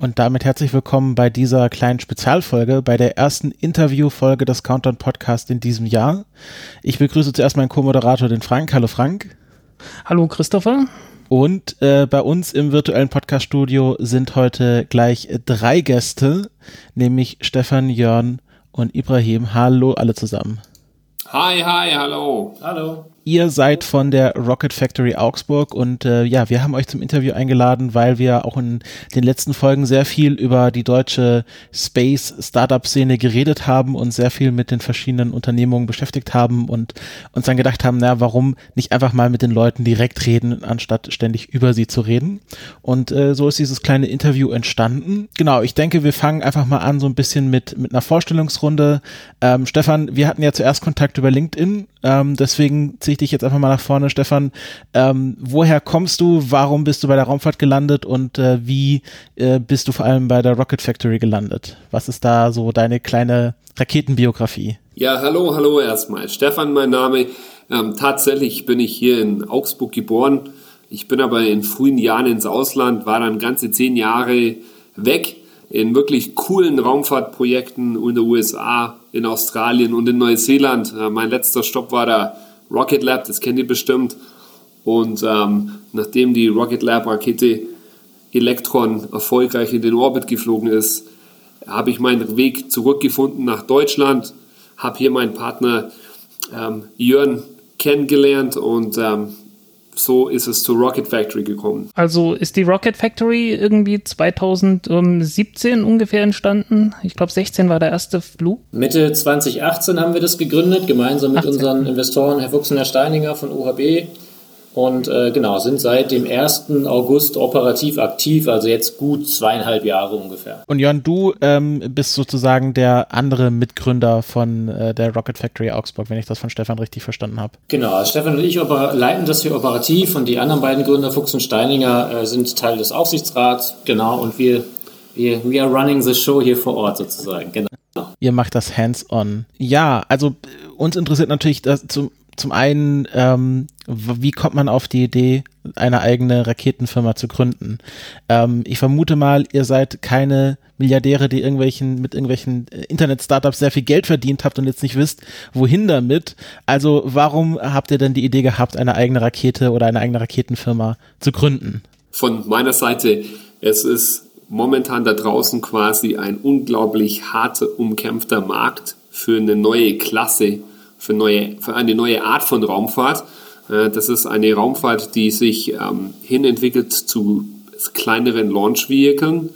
Und damit herzlich willkommen bei dieser kleinen Spezialfolge, bei der ersten Interviewfolge des Countdown Podcast in diesem Jahr. Ich begrüße zuerst meinen Co-Moderator, den Frank. Hallo Frank. Hallo Christopher. Und äh, bei uns im virtuellen Podcaststudio sind heute gleich drei Gäste, nämlich Stefan, Jörn und Ibrahim. Hallo alle zusammen. Hi, hi, hallo. Hallo. Ihr seid von der Rocket Factory Augsburg und äh, ja, wir haben euch zum Interview eingeladen, weil wir auch in den letzten Folgen sehr viel über die deutsche Space Startup Szene geredet haben und sehr viel mit den verschiedenen Unternehmungen beschäftigt haben und uns dann gedacht haben, na, warum nicht einfach mal mit den Leuten direkt reden, anstatt ständig über sie zu reden. Und äh, so ist dieses kleine Interview entstanden. Genau, ich denke, wir fangen einfach mal an so ein bisschen mit mit einer Vorstellungsrunde. Ähm, Stefan, wir hatten ja zuerst Kontakt über LinkedIn, ähm, deswegen ziehe ich dich jetzt einfach mal nach vorne, Stefan. Ähm, woher kommst du? Warum bist du bei der Raumfahrt gelandet? Und äh, wie äh, bist du vor allem bei der Rocket Factory gelandet? Was ist da so deine kleine Raketenbiografie? Ja, hallo, hallo erstmal. Stefan, mein Name. Ähm, tatsächlich bin ich hier in Augsburg geboren. Ich bin aber in frühen Jahren ins Ausland, war dann ganze zehn Jahre weg in wirklich coolen Raumfahrtprojekten in den USA, in Australien und in Neuseeland. Äh, mein letzter Stopp war der Rocket Lab, das kennt ihr bestimmt. Und ähm, nachdem die Rocket Lab Rakete Electron erfolgreich in den Orbit geflogen ist, habe ich meinen Weg zurückgefunden nach Deutschland, habe hier meinen Partner ähm, Jörn kennengelernt und ähm, so ist es zur Rocket Factory gekommen. Also ist die Rocket Factory irgendwie 2017 ungefähr entstanden? Ich glaube 16 war der erste Flug. Mitte 2018 haben wir das gegründet, gemeinsam mit 18. unseren Investoren Herr Fuchs und Herr Steininger von UHB und äh, genau, sind seit dem 1. August operativ aktiv, also jetzt gut zweieinhalb Jahre ungefähr. Und Jörn, du ähm, bist sozusagen der andere Mitgründer von äh, der Rocket Factory Augsburg, wenn ich das von Stefan richtig verstanden habe. Genau, also Stefan und ich leiten das hier operativ und die anderen beiden Gründer, Fuchs und Steininger, äh, sind Teil des Aufsichtsrats, genau, und wir, wir we are running the show hier vor Ort sozusagen, genau. Ihr macht das hands-on. Ja, also uns interessiert natürlich das zum zum einen, ähm, wie kommt man auf die Idee, eine eigene Raketenfirma zu gründen? Ähm, ich vermute mal, ihr seid keine Milliardäre, die irgendwelchen, mit irgendwelchen äh, Internet-Startups sehr viel Geld verdient habt und jetzt nicht wisst, wohin damit. Also warum habt ihr denn die Idee gehabt, eine eigene Rakete oder eine eigene Raketenfirma zu gründen? Von meiner Seite, es ist momentan da draußen quasi ein unglaublich harter, umkämpfter Markt für eine neue Klasse für, neue, für eine neue Art von Raumfahrt. Äh, das ist eine Raumfahrt, die sich ähm, hinentwickelt zu kleineren Launch-Vehikeln.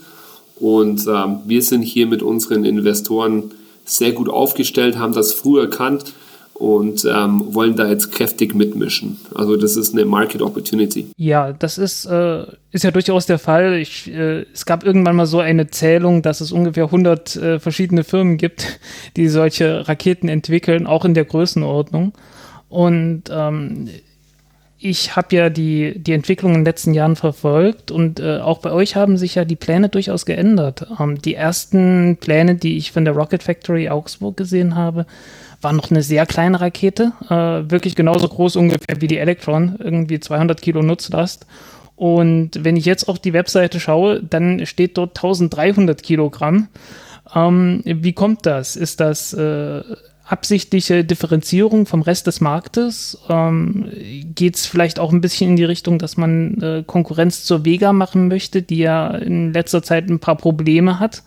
Und ähm, wir sind hier mit unseren Investoren sehr gut aufgestellt, haben das früh erkannt und ähm, wollen da jetzt kräftig mitmischen. Also das ist eine Market Opportunity. Ja, das ist, äh, ist ja durchaus der Fall. Ich, äh, es gab irgendwann mal so eine Zählung, dass es ungefähr 100 äh, verschiedene Firmen gibt, die solche Raketen entwickeln, auch in der Größenordnung. Und ähm, ich habe ja die, die Entwicklung in den letzten Jahren verfolgt und äh, auch bei euch haben sich ja die Pläne durchaus geändert. Ähm, die ersten Pläne, die ich von der Rocket Factory Augsburg gesehen habe, war noch eine sehr kleine Rakete, äh, wirklich genauso groß ungefähr wie die Electron, irgendwie 200 Kilo Nutzlast. Und wenn ich jetzt auf die Webseite schaue, dann steht dort 1300 Kilogramm. Ähm, wie kommt das? Ist das äh, absichtliche Differenzierung vom Rest des Marktes? Ähm, Geht es vielleicht auch ein bisschen in die Richtung, dass man äh, Konkurrenz zur Vega machen möchte, die ja in letzter Zeit ein paar Probleme hat?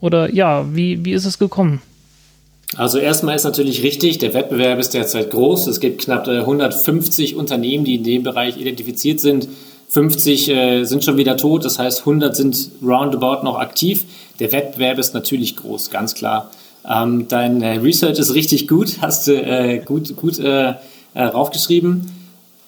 Oder ja, wie, wie ist es gekommen? Also erstmal ist natürlich richtig, der Wettbewerb ist derzeit groß. Es gibt knapp 150 äh, Unternehmen, die in dem Bereich identifiziert sind. 50 äh, sind schon wieder tot, das heißt 100 sind roundabout noch aktiv. Der Wettbewerb ist natürlich groß, ganz klar. Ähm, dein äh, Research ist richtig gut, hast du äh, gut, gut äh, raufgeschrieben.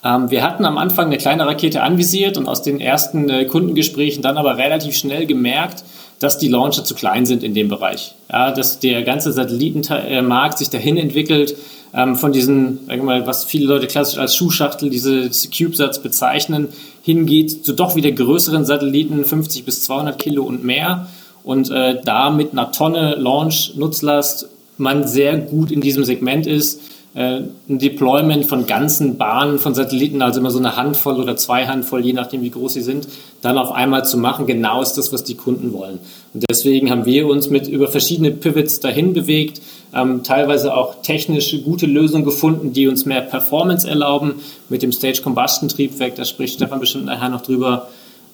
Ähm, wir hatten am Anfang eine kleine Rakete anvisiert und aus den ersten Kundengesprächen dann aber relativ schnell gemerkt, dass die Launcher zu klein sind in dem Bereich. Ja, dass der ganze Satellitenmarkt sich dahin entwickelt, ähm, von diesen, sagen mal, was viele Leute klassisch als Schuhschachtel, diese, CubeSats bezeichnen, hingeht zu doch wieder größeren Satelliten, 50 bis 200 Kilo und mehr. Und äh, da mit einer Tonne Launch-Nutzlast man sehr gut in diesem Segment ist ein Deployment von ganzen Bahnen von Satelliten, also immer so eine Handvoll oder zwei Handvoll, je nachdem wie groß sie sind, dann auf einmal zu machen, genau ist das, was die Kunden wollen. Und deswegen haben wir uns mit über verschiedene Pivots dahin bewegt, ähm, teilweise auch technische gute Lösungen gefunden, die uns mehr Performance erlauben mit dem Stage Combustion Triebwerk, da spricht Stefan bestimmt nachher noch drüber,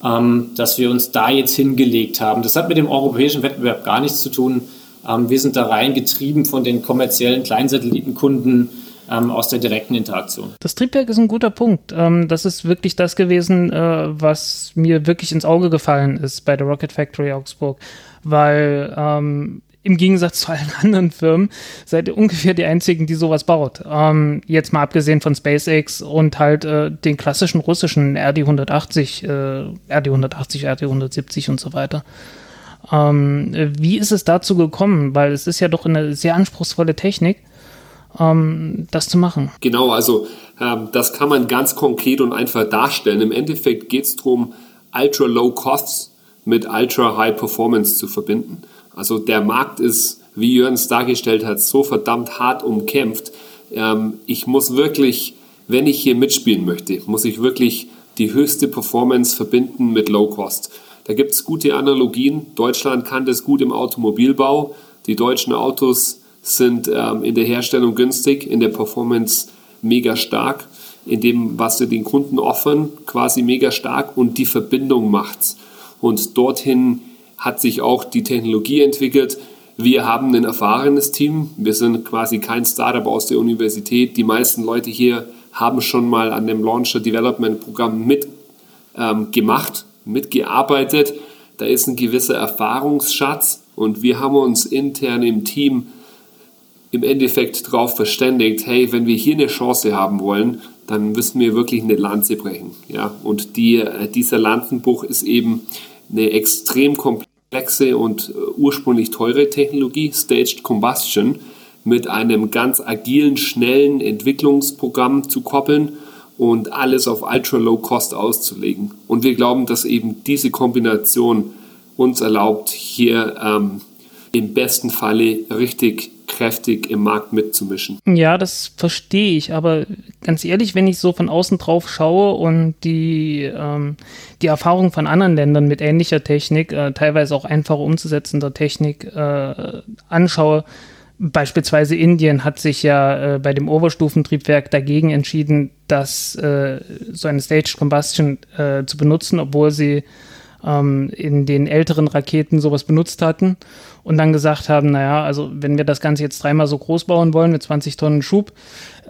ähm, dass wir uns da jetzt hingelegt haben. Das hat mit dem europäischen Wettbewerb gar nichts zu tun. Ähm, wir sind da reingetrieben von den kommerziellen Kleinsatellitenkunden ähm, aus der direkten Interaktion. Das Triebwerk ist ein guter Punkt. Ähm, das ist wirklich das gewesen, äh, was mir wirklich ins Auge gefallen ist bei der Rocket Factory Augsburg, weil ähm, im Gegensatz zu allen anderen Firmen seid ihr ungefähr die einzigen, die sowas baut. Ähm, jetzt mal abgesehen von SpaceX und halt äh, den klassischen russischen RD-180, äh, RD-180, RD-170 und so weiter. Ähm, wie ist es dazu gekommen? Weil es ist ja doch eine sehr anspruchsvolle Technik, ähm, das zu machen. Genau, also ähm, das kann man ganz konkret und einfach darstellen. Im Endeffekt geht es darum, ultra low costs mit ultra high performance zu verbinden. Also der Markt ist, wie Jörn es dargestellt hat, so verdammt hart umkämpft. Ähm, ich muss wirklich, wenn ich hier mitspielen möchte, muss ich wirklich die höchste Performance verbinden mit Low Cost. Da gibt es gute Analogien. Deutschland kann das gut im Automobilbau. Die deutschen Autos sind ähm, in der Herstellung günstig, in der Performance mega stark, in dem, was sie den Kunden offern, quasi mega stark und die Verbindung macht's. Und dorthin hat sich auch die Technologie entwickelt. Wir haben ein erfahrenes Team. Wir sind quasi kein Startup aus der Universität. Die meisten Leute hier haben schon mal an dem Launcher Development Programm mitgemacht. Ähm, mitgearbeitet. Da ist ein gewisser Erfahrungsschatz und wir haben uns intern im Team im Endeffekt darauf verständigt, hey, wenn wir hier eine Chance haben wollen, dann müssen wir wirklich eine Lanze brechen. Ja? Und die, äh, dieser Lanzenbruch ist eben eine extrem komplexe und äh, ursprünglich teure Technologie, Staged Combustion, mit einem ganz agilen, schnellen Entwicklungsprogramm zu koppeln und alles auf Ultra Low Cost auszulegen. Und wir glauben, dass eben diese Kombination uns erlaubt, hier ähm, im besten Falle richtig kräftig im Markt mitzumischen. Ja, das verstehe ich, aber ganz ehrlich, wenn ich so von außen drauf schaue und die, ähm, die Erfahrung von anderen Ländern mit ähnlicher Technik, äh, teilweise auch einfacher umzusetzender Technik äh, anschaue, Beispielsweise Indien hat sich ja äh, bei dem Oberstufentriebwerk dagegen entschieden, dass äh, so eine Staged Combustion äh, zu benutzen, obwohl sie ähm, in den älteren Raketen sowas benutzt hatten und dann gesagt haben, naja, also wenn wir das Ganze jetzt dreimal so groß bauen wollen mit 20 Tonnen Schub,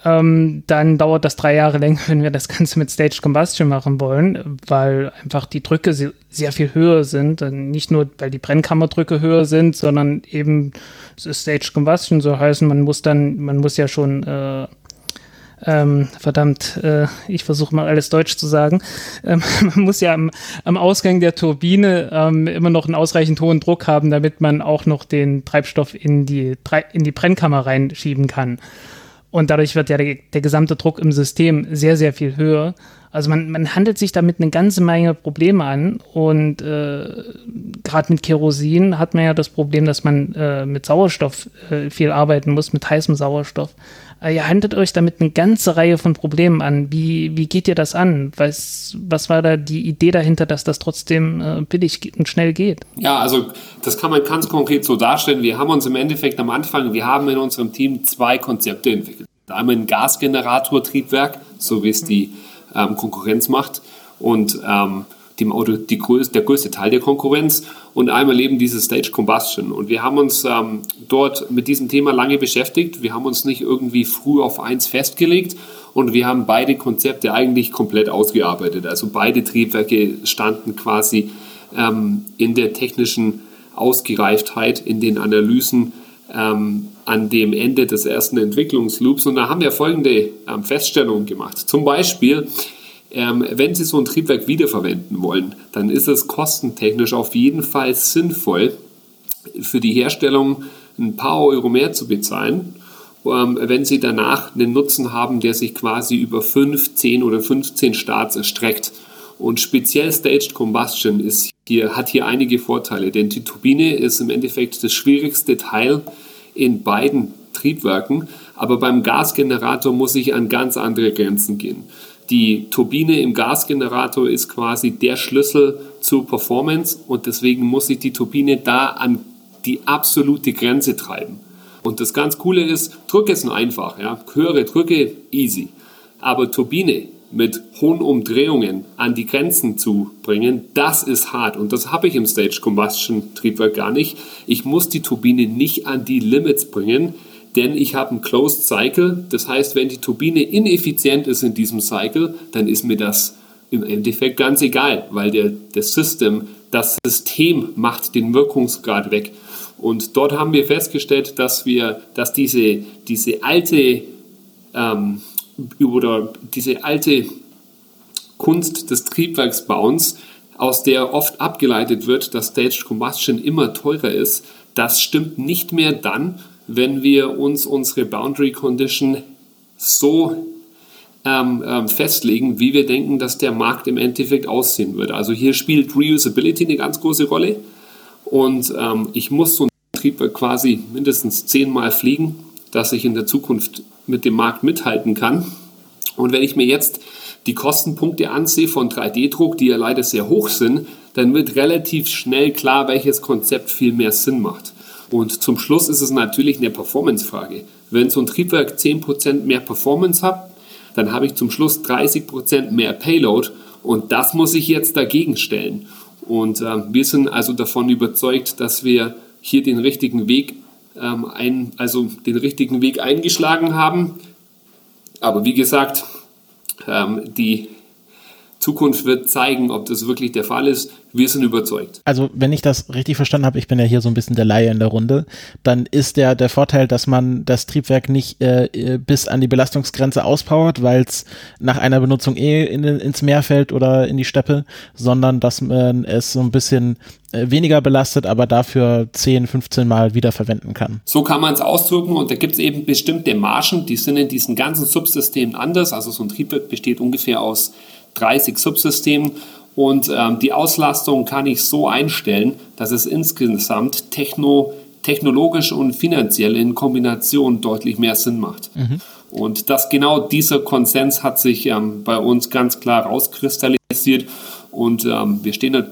ähm, dann dauert das drei Jahre länger, wenn wir das Ganze mit Staged Combustion machen wollen, weil einfach die Drücke sehr viel höher sind. Nicht nur, weil die Brennkammerdrücke höher sind, sondern eben Staged Combustion so heißen, man muss dann, man muss ja schon äh, ähm, verdammt, äh, ich versuche mal alles Deutsch zu sagen. Ähm, man muss ja am, am Ausgang der Turbine ähm, immer noch einen ausreichend hohen Druck haben, damit man auch noch den Treibstoff in die, in die Brennkammer reinschieben kann. Und dadurch wird ja der, der gesamte Druck im System sehr, sehr viel höher. Also man, man handelt sich damit eine ganze Menge Probleme an. Und äh, gerade mit Kerosin hat man ja das Problem, dass man äh, mit Sauerstoff äh, viel arbeiten muss, mit heißem Sauerstoff. Äh, ihr handelt euch damit eine ganze Reihe von Problemen an. Wie, wie geht ihr das an? Was, was war da die Idee dahinter, dass das trotzdem äh, billig und schnell geht? Ja, also das kann man ganz konkret so darstellen. Wir haben uns im Endeffekt am Anfang, wir haben in unserem Team zwei Konzepte entwickelt. Einmal ein Gasgenerator-Triebwerk, so wie es die ähm, Konkurrenz macht. Und ähm, dem Auto die größte, der größte Teil der Konkurrenz und einmal eben diese Stage Combustion. Und wir haben uns ähm, dort mit diesem Thema lange beschäftigt. Wir haben uns nicht irgendwie früh auf eins festgelegt und wir haben beide Konzepte eigentlich komplett ausgearbeitet. Also beide Triebwerke standen quasi ähm, in der technischen Ausgereiftheit, in den Analysen ähm, an dem Ende des ersten Entwicklungsloops. Und da haben wir folgende ähm, Feststellungen gemacht. Zum Beispiel, ähm, wenn Sie so ein Triebwerk wiederverwenden wollen, dann ist es kostentechnisch auf jeden Fall sinnvoll, für die Herstellung ein paar Euro mehr zu bezahlen, ähm, wenn Sie danach einen Nutzen haben, der sich quasi über 5, 10 oder 15 Starts erstreckt. Und speziell Staged Combustion ist hier, hat hier einige Vorteile, denn die Turbine ist im Endeffekt das schwierigste Teil in beiden Triebwerken, aber beim Gasgenerator muss ich an ganz andere Grenzen gehen. Die Turbine im Gasgenerator ist quasi der Schlüssel zur Performance und deswegen muss ich die Turbine da an die absolute Grenze treiben. Und das ganz Coole ist, Drücke ist nur einfach, ja. höhere Drücke, easy. Aber Turbine mit hohen Umdrehungen an die Grenzen zu bringen, das ist hart. Und das habe ich im Stage Combustion Triebwerk gar nicht. Ich muss die Turbine nicht an die Limits bringen, denn ich habe einen Closed Cycle. Das heißt, wenn die Turbine ineffizient ist in diesem Cycle, dann ist mir das im Endeffekt ganz egal, weil der, das System, das System macht den Wirkungsgrad weg. Und dort haben wir festgestellt, dass wir, dass diese, diese alte ähm, oder diese alte Kunst des Triebwerksbauens, aus der oft abgeleitet wird, dass Staged Combustion immer teurer ist, das stimmt nicht mehr dann, wenn wir uns unsere Boundary Condition so ähm, ähm, festlegen, wie wir denken, dass der Markt im Endeffekt aussehen wird. Also hier spielt Reusability eine ganz große Rolle und ähm, ich muss so ein Triebwerk quasi mindestens zehnmal fliegen, dass ich in der Zukunft mit dem Markt mithalten kann. Und wenn ich mir jetzt die Kostenpunkte ansehe von 3D-Druck, die ja leider sehr hoch sind, dann wird relativ schnell klar, welches Konzept viel mehr Sinn macht. Und zum Schluss ist es natürlich eine Performance-Frage. Wenn so ein Triebwerk 10% mehr Performance hat, dann habe ich zum Schluss 30% mehr Payload und das muss ich jetzt dagegen stellen. Und äh, wir sind also davon überzeugt, dass wir hier den richtigen Weg ähm, ein, also den richtigen Weg eingeschlagen haben. Aber wie gesagt, ähm, die Zukunft wird zeigen, ob das wirklich der Fall ist. Wir sind überzeugt. Also, wenn ich das richtig verstanden habe, ich bin ja hier so ein bisschen der Laie in der Runde, dann ist der, der Vorteil, dass man das Triebwerk nicht äh, äh bis an die Belastungsgrenze auspowert, weil es nach einer Benutzung eh in, ins Meer fällt oder in die Steppe, sondern dass man es so ein bisschen äh, weniger belastet, aber dafür 10, 15 Mal wiederverwenden kann. So kann man es ausdrücken und da gibt es eben bestimmte Margen, die sind in diesen ganzen Subsystemen anders. Also so ein Triebwerk besteht ungefähr aus 30 Subsystemen und ähm, die Auslastung kann ich so einstellen, dass es insgesamt techno, technologisch und finanziell in Kombination deutlich mehr Sinn macht. Mhm. Und das genau dieser Konsens hat sich ähm, bei uns ganz klar rauskristallisiert und ähm, wir, stehen da,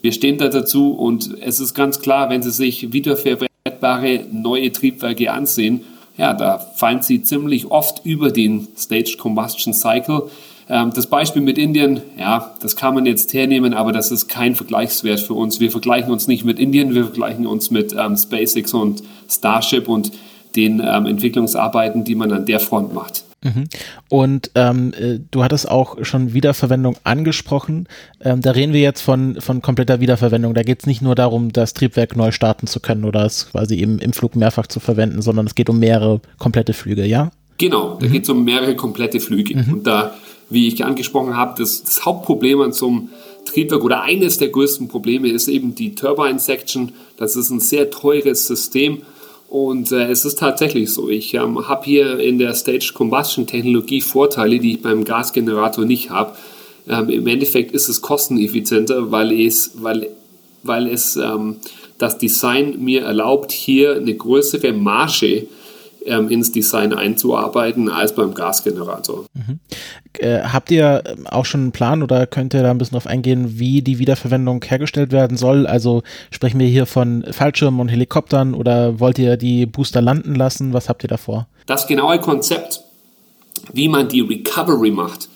wir stehen da dazu und es ist ganz klar, wenn Sie sich wiederverwertbare neue Triebwerke ansehen, ja, da fallen sie ziemlich oft über den Staged Combustion Cycle. Ähm, das Beispiel mit Indien, ja, das kann man jetzt hernehmen, aber das ist kein Vergleichswert für uns. Wir vergleichen uns nicht mit Indien, wir vergleichen uns mit ähm, SpaceX und Starship und den ähm, Entwicklungsarbeiten, die man an der Front macht. Mhm. Und ähm, äh, du hattest auch schon Wiederverwendung angesprochen. Ähm, da reden wir jetzt von, von kompletter Wiederverwendung. Da geht es nicht nur darum, das Triebwerk neu starten zu können oder es quasi im, im Flug mehrfach zu verwenden, sondern es geht um mehrere komplette Flüge, ja? Genau, da mhm. geht es um mehrere komplette Flüge. Mhm. Und da wie ich angesprochen habe, das, das Hauptproblem an so einem Triebwerk oder eines der größten Probleme ist eben die Turbine Section. Das ist ein sehr teures System und äh, es ist tatsächlich so. Ich ähm, habe hier in der Stage Combustion Technologie Vorteile, die ich beim Gasgenerator nicht habe. Ähm, Im Endeffekt ist es kosteneffizienter, weil es, weil, weil es ähm, das Design mir erlaubt, hier eine größere Marge ähm, ins Design einzuarbeiten als beim Gasgenerator. Mhm. Äh, habt ihr ähm, auch schon einen Plan oder könnt ihr da ein bisschen drauf eingehen, wie die Wiederverwendung hergestellt werden soll? Also sprechen wir hier von Fallschirmen und Helikoptern oder wollt ihr die Booster landen lassen? Was habt ihr davor? Das genaue Konzept, wie man die Recovery macht,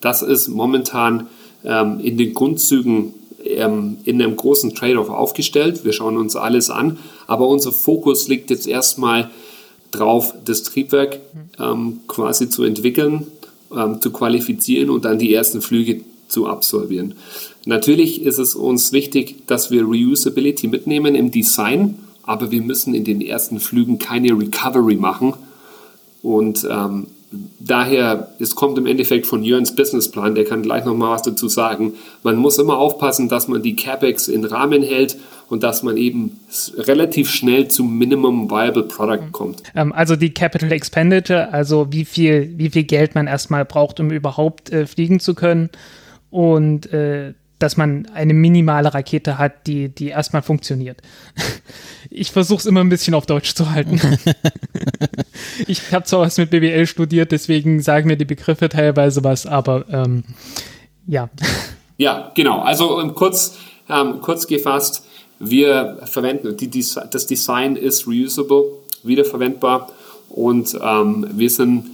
das ist momentan ähm, in den Grundzügen ähm, in einem großen Trade-off aufgestellt. Wir schauen uns alles an, aber unser Fokus liegt jetzt erstmal drauf, das Triebwerk ähm, quasi zu entwickeln, ähm, zu qualifizieren und dann die ersten Flüge zu absolvieren. Natürlich ist es uns wichtig, dass wir Reusability mitnehmen im Design aber wir müssen in den ersten Flügen keine Recovery machen. Und ähm, daher, es kommt im Endeffekt von Jörns Businessplan, der kann gleich nochmal was dazu sagen. Man muss immer aufpassen, dass man die CapEx in Rahmen hält und dass man eben relativ schnell zum Minimum Viable Product kommt. Ähm, also die Capital Expenditure, also wie viel, wie viel Geld man erstmal braucht, um überhaupt äh, fliegen zu können und äh, dass man eine minimale Rakete hat, die, die erstmal funktioniert. Ich versuche es immer ein bisschen auf Deutsch zu halten. ich habe zwar was mit BWL studiert, deswegen sagen mir die Begriffe teilweise was, aber ähm, ja. Ja, genau. Also um, kurz, ähm, kurz gefasst, wir verwenden, die, die, das Design ist reusable, wiederverwendbar und ähm, wir sind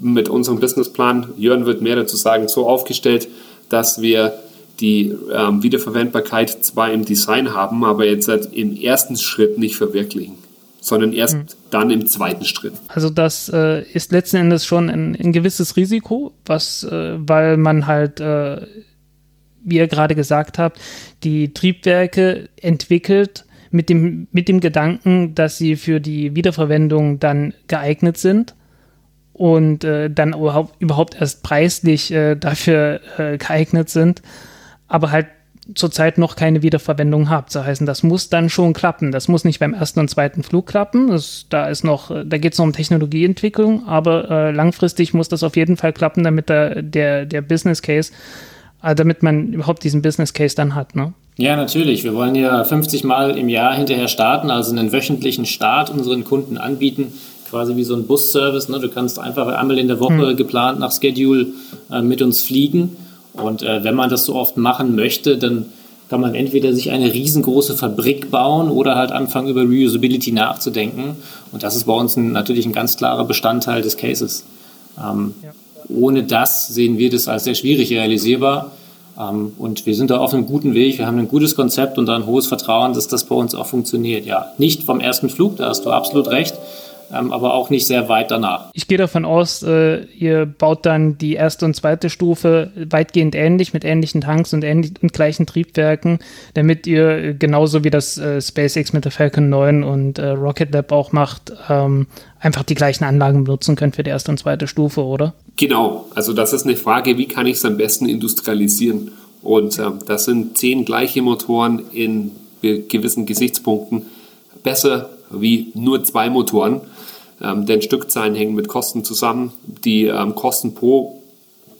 mit unserem Businessplan, Jörn wird mehr dazu sagen, so aufgestellt, dass wir die ähm, Wiederverwendbarkeit zwar im Design haben, aber jetzt halt im ersten Schritt nicht verwirklichen, sondern erst mhm. dann im zweiten Schritt. Also das äh, ist letzten Endes schon ein, ein gewisses Risiko, was, äh, weil man halt, äh, wie ihr gerade gesagt habt, die Triebwerke entwickelt mit dem, mit dem Gedanken, dass sie für die Wiederverwendung dann geeignet sind und äh, dann überhaupt, überhaupt erst preislich äh, dafür äh, geeignet sind aber halt zurzeit noch keine Wiederverwendung habt. Das heißt, das muss dann schon klappen. Das muss nicht beim ersten und zweiten Flug klappen. Das, da ist noch, da geht es noch um Technologieentwicklung, aber äh, langfristig muss das auf jeden Fall klappen, damit der, der, der Business Case, äh, damit man überhaupt diesen Business Case dann hat. Ne? Ja, natürlich. Wir wollen ja 50 Mal im Jahr hinterher starten, also einen wöchentlichen Start unseren Kunden anbieten, quasi wie so ein Busservice. Ne? Du kannst einfach einmal in der Woche hm. geplant nach Schedule äh, mit uns fliegen und äh, wenn man das so oft machen möchte, dann kann man entweder sich eine riesengroße Fabrik bauen oder halt anfangen, über Reusability nachzudenken. Und das ist bei uns ein, natürlich ein ganz klarer Bestandteil des Cases. Ähm, ja. Ohne das sehen wir das als sehr schwierig realisierbar. Ähm, und wir sind da auf einem guten Weg. Wir haben ein gutes Konzept und ein hohes Vertrauen, dass das bei uns auch funktioniert. Ja, nicht vom ersten Flug, da hast du absolut recht aber auch nicht sehr weit danach. Ich gehe davon aus, äh, ihr baut dann die erste und zweite Stufe weitgehend ähnlich mit ähnlichen Tanks und, ähnlich, und gleichen Triebwerken, damit ihr genauso wie das äh, SpaceX mit der Falcon 9 und äh, Rocket Lab auch macht, ähm, einfach die gleichen Anlagen benutzen könnt für die erste und zweite Stufe, oder? Genau, also das ist eine Frage, wie kann ich es am besten industrialisieren? Und ähm, das sind zehn gleiche Motoren in gewissen Gesichtspunkten besser wie nur zwei Motoren. Ähm, denn Stückzahlen hängen mit Kosten zusammen. Die ähm, Kosten pro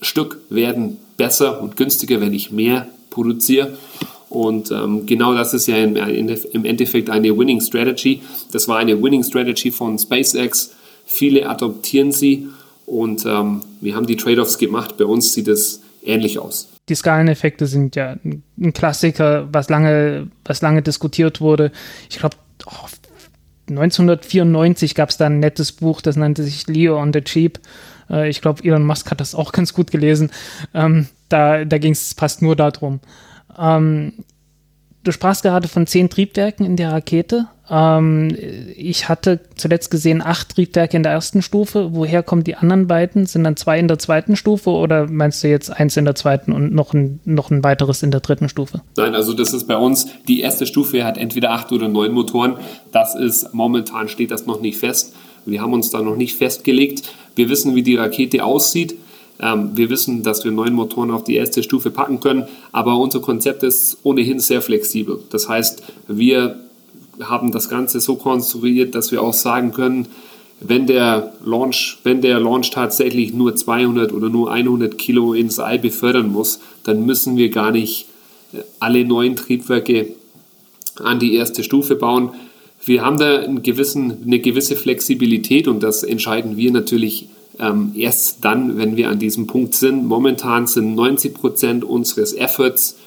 Stück werden besser und günstiger, wenn ich mehr produziere. Und ähm, genau das ist ja im, Endeffekt eine Winning Strategy. Das war eine Winning Strategy von SpaceX. Viele adoptieren sie und ähm, wir haben die Trade-offs gemacht. Bei uns sieht es ähnlich aus. Die Skaleneffekte sind ja ein Klassiker, was lange, was lange diskutiert wurde. Ich glaube, oh, 1994 gab es da ein nettes Buch, das nannte sich Leo on the Cheap. Äh, ich glaube, Elon Musk hat das auch ganz gut gelesen. Ähm, da da ging es fast nur darum. Ähm, du sprachst gerade von zehn Triebwerken in der Rakete. Ähm, ich hatte zuletzt gesehen acht Triebwerke in der ersten Stufe. Woher kommen die anderen beiden? Sind dann zwei in der zweiten Stufe oder meinst du jetzt eins in der zweiten und noch ein, noch ein weiteres in der dritten Stufe? Nein, also das ist bei uns, die erste Stufe hat entweder acht oder neun Motoren. Das ist, momentan steht das noch nicht fest. Wir haben uns da noch nicht festgelegt. Wir wissen, wie die Rakete aussieht. Ähm, wir wissen, dass wir neun Motoren auf die erste Stufe packen können, aber unser Konzept ist ohnehin sehr flexibel. Das heißt, wir haben das Ganze so konstruiert, dass wir auch sagen können, wenn der Launch, wenn der Launch tatsächlich nur 200 oder nur 100 Kilo ins All befördern muss, dann müssen wir gar nicht äh, alle neuen Triebwerke an die erste Stufe bauen. Wir haben da einen gewissen, eine gewisse Flexibilität und das entscheiden wir natürlich ähm, erst dann, wenn wir an diesem Punkt sind. Momentan sind 90 Prozent unseres Efforts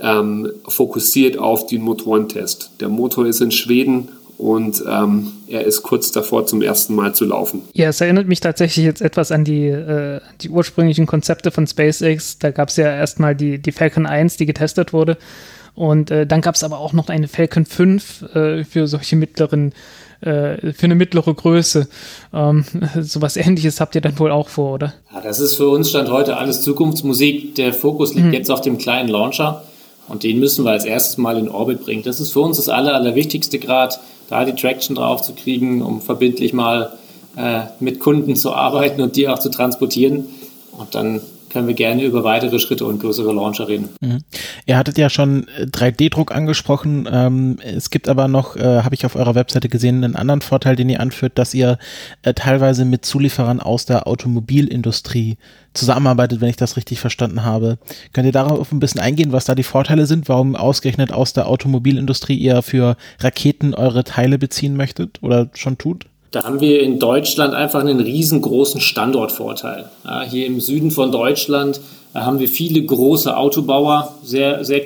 ähm, fokussiert auf den Motorentest. Der Motor ist in Schweden und ähm, er ist kurz davor zum ersten Mal zu laufen. Ja, es erinnert mich tatsächlich jetzt etwas an die, äh, die ursprünglichen Konzepte von SpaceX. Da gab es ja erstmal die, die Falcon 1, die getestet wurde. Und äh, dann gab es aber auch noch eine Falcon 5 äh, für solche mittleren äh, für eine mittlere Größe. Ähm, sowas ähnliches habt ihr dann wohl auch vor, oder? Ja, das ist für uns Stand heute alles Zukunftsmusik. Der Fokus liegt hm. jetzt auf dem kleinen Launcher. Und den müssen wir als erstes mal in Orbit bringen. Das ist für uns das aller, allerwichtigste Grad, da die Traction drauf zu kriegen, um verbindlich mal äh, mit Kunden zu arbeiten und die auch zu transportieren. Und dann können wir gerne über weitere Schritte und größere Launcher reden. Mhm. Ihr hattet ja schon 3D-Druck äh, angesprochen. Ähm, es gibt aber noch, äh, habe ich auf eurer Webseite gesehen, einen anderen Vorteil, den ihr anführt, dass ihr äh, teilweise mit Zulieferern aus der Automobilindustrie zusammenarbeitet, wenn ich das richtig verstanden habe. Könnt ihr darauf ein bisschen eingehen, was da die Vorteile sind, warum ausgerechnet aus der Automobilindustrie ihr für Raketen eure Teile beziehen möchtet oder schon tut? Da haben wir in Deutschland einfach einen riesengroßen Standortvorteil. Ja, hier im Süden von Deutschland haben wir viele große Autobauer, sehr, sehr,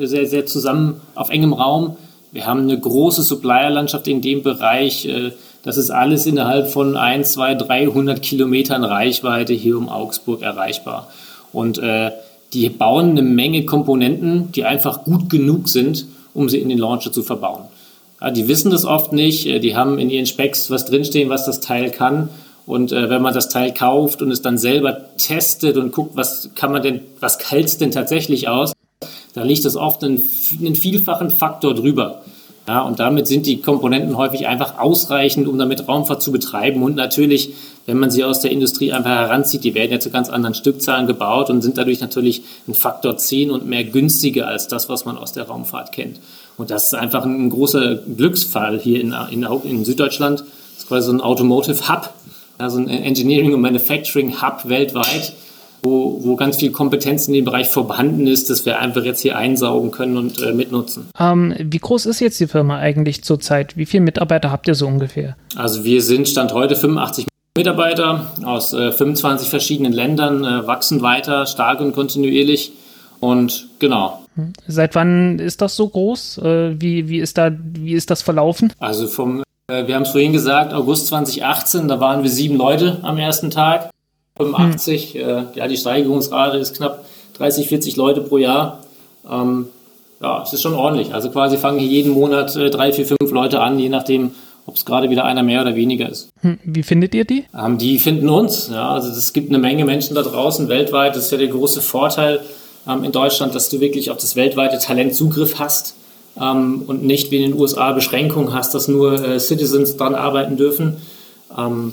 sehr, sehr zusammen auf engem Raum. Wir haben eine große Supplierlandschaft in dem Bereich. Äh, das ist alles innerhalb von 1, 2, 300 Kilometern Reichweite hier um Augsburg erreichbar. Und äh, die bauen eine Menge Komponenten, die einfach gut genug sind, um sie in den Launcher zu verbauen. Die wissen das oft nicht, äh, die haben in ihren Specs was drinstehen, was das Teil kann. Und äh, wenn man das Teil kauft und es dann selber testet und guckt, was kann man denn, was hält es denn tatsächlich aus, da liegt das oft einen, einen vielfachen Faktor drüber. Ja, und damit sind die Komponenten häufig einfach ausreichend, um damit Raumfahrt zu betreiben. Und natürlich, wenn man sie aus der Industrie einfach heranzieht, die werden ja zu ganz anderen Stückzahlen gebaut und sind dadurch natürlich ein Faktor 10 und mehr günstiger als das, was man aus der Raumfahrt kennt. Und das ist einfach ein großer Glücksfall hier in, in, in Süddeutschland. Das ist quasi so ein Automotive Hub, also ein Engineering und Manufacturing Hub weltweit, wo, wo ganz viel Kompetenz in dem Bereich vorhanden ist, dass wir einfach jetzt hier einsaugen können und äh, mitnutzen. Ähm, wie groß ist jetzt die Firma eigentlich zurzeit? Wie viele Mitarbeiter habt ihr so ungefähr? Also wir sind Stand heute 85 Mitarbeiter aus äh, 25 verschiedenen Ländern, äh, wachsen weiter, stark und kontinuierlich. Und genau, Seit wann ist das so groß? Äh, wie, wie, ist, da, wie ist das verlaufen? Also vom, äh, wir haben es vorhin gesagt, August 2018, da waren wir sieben Leute am ersten Tag. 85, hm. Äh, ja, die Steigerungsrate ist knapp 30, 40 Leute pro Jahr. Ähm, ja, es ist schon ordentlich. Also quasi fangen hier jeden Monat drei, vier, fünf Leute an, je nachdem, ob es gerade wieder einer mehr oder weniger ist. Hm, wie findet ihr die? Ähm, die finden uns. Ja, also es gibt eine Menge Menschen da draußen weltweit. Das ist ja der große Vorteil ähm, in Deutschland, dass du wirklich auf das weltweite Talent Zugriff hast ähm, und nicht wie in den USA Beschränkungen hast, dass nur äh, Citizens dran arbeiten dürfen. Ähm,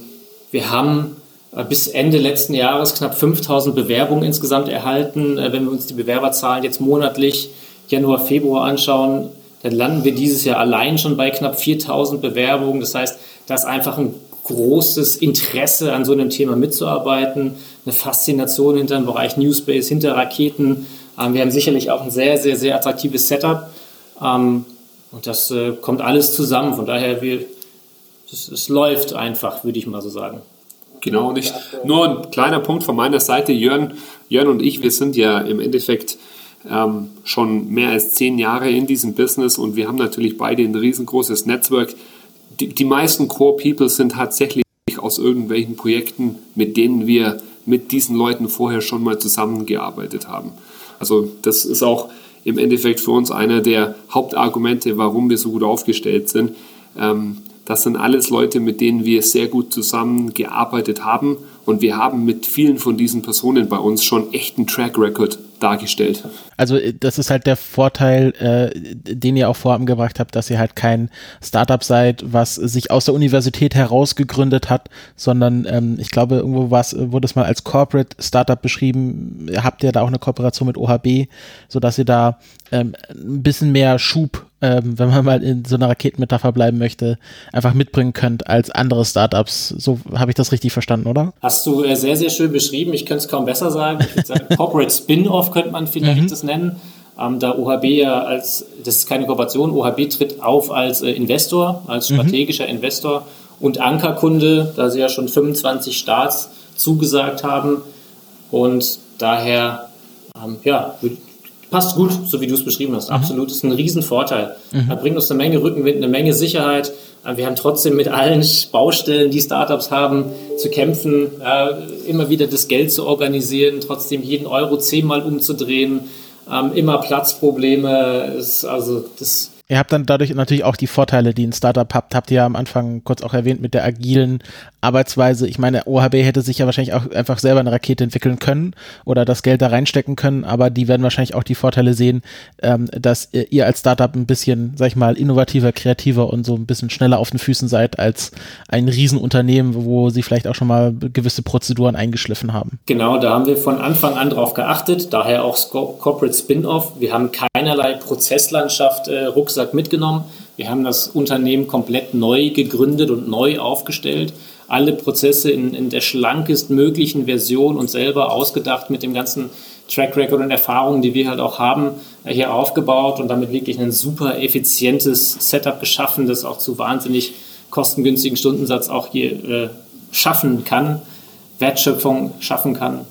wir haben äh, bis Ende letzten Jahres knapp 5000 Bewerbungen insgesamt erhalten. Äh, wenn wir uns die Bewerberzahlen jetzt monatlich Januar, Februar anschauen, dann landen wir dieses Jahr allein schon bei knapp 4000 Bewerbungen. Das heißt, da ist einfach ein großes Interesse an so einem Thema mitzuarbeiten eine Faszination hinter dem Bereich New Space, hinter Raketen. Ähm, wir haben sicherlich auch ein sehr, sehr, sehr attraktives Setup. Ähm, und das äh, kommt alles zusammen. Von daher, wir, es, es läuft einfach, würde ich mal so sagen. Genau, nicht nur ein kleiner Punkt von meiner Seite. Jörn, Jörn und ich, wir sind ja im Endeffekt ähm, schon mehr als zehn Jahre in diesem Business und wir haben natürlich beide ein riesengroßes Netzwerk. Die, die meisten Core People sind tatsächlich aus irgendwelchen Projekten, mit denen wir mit diesen Leuten vorher schon mal zusammengearbeitet haben. Also das ist auch im Endeffekt für uns einer der Hauptargumente, warum wir so gut aufgestellt sind. Ähm, das sind alles Leute, mit denen wir sehr gut zusammengearbeitet haben und wir haben mit vielen von diesen Personen bei uns schon echten Track Record dargestellt. Also äh, das ist halt der Vorteil, äh, den ihr auch vorhaben gebracht habt, dass ihr halt kein Startup seid, was sich aus der Universität heraus gegründet hat, sondern ähm, ich glaube, irgendwo was, wurde es mal als Corporate Startup beschrieben. Habt ihr da auch eine Kooperation mit OHB, sodass ihr da ähm, ein bisschen mehr Schub ähm, wenn man mal in so einer Raketenmetapher bleiben möchte, einfach mitbringen könnt als andere Startups. So habe ich das richtig verstanden, oder? Hast du äh, sehr, sehr schön beschrieben. Ich könnte es kaum besser sagen. Ich würde sagen, Corporate Spin-off könnte man vielleicht mhm. das nennen. Ähm, da OHB ja als, das ist keine Kooperation, OHB tritt auf als äh, Investor, als mhm. strategischer mhm. Investor und Ankerkunde, da sie ja schon 25 Starts zugesagt haben. Und daher, ähm, ja, passt gut, so wie du es beschrieben hast. Mhm. Absolut, das ist ein Riesenvorteil. Mhm. Er bringt uns eine Menge Rückenwind, eine Menge Sicherheit. Wir haben trotzdem mit allen Baustellen, die Startups haben, zu kämpfen, immer wieder das Geld zu organisieren, trotzdem jeden Euro zehnmal umzudrehen, ähm, immer Platzprobleme. also das Ihr habt dann dadurch natürlich auch die Vorteile, die ein Startup habt, habt ihr ja am Anfang kurz auch erwähnt mit der agilen Arbeitsweise. Ich meine, OHB hätte sich ja wahrscheinlich auch einfach selber eine Rakete entwickeln können oder das Geld da reinstecken können, aber die werden wahrscheinlich auch die Vorteile sehen, ähm, dass ihr als Startup ein bisschen, sag ich mal, innovativer, kreativer und so ein bisschen schneller auf den Füßen seid als ein Riesenunternehmen, wo sie vielleicht auch schon mal gewisse Prozeduren eingeschliffen haben. Genau, da haben wir von Anfang an drauf geachtet, daher auch Corporate Spin-off. Wir haben keinerlei Prozesslandschaft äh, Rucksack mitgenommen. Wir haben das Unternehmen komplett neu gegründet und neu aufgestellt. Alle Prozesse in, in der schlankest möglichen Version und selber ausgedacht mit dem ganzen Track Record und Erfahrungen, die wir halt auch haben, äh, hier aufgebaut und damit wirklich ein super effizientes Setup geschaffen, das auch zu wahnsinnig kostengünstigen Stundensatz auch hier äh, schaffen kann, Wertschöpfung schaffen kann.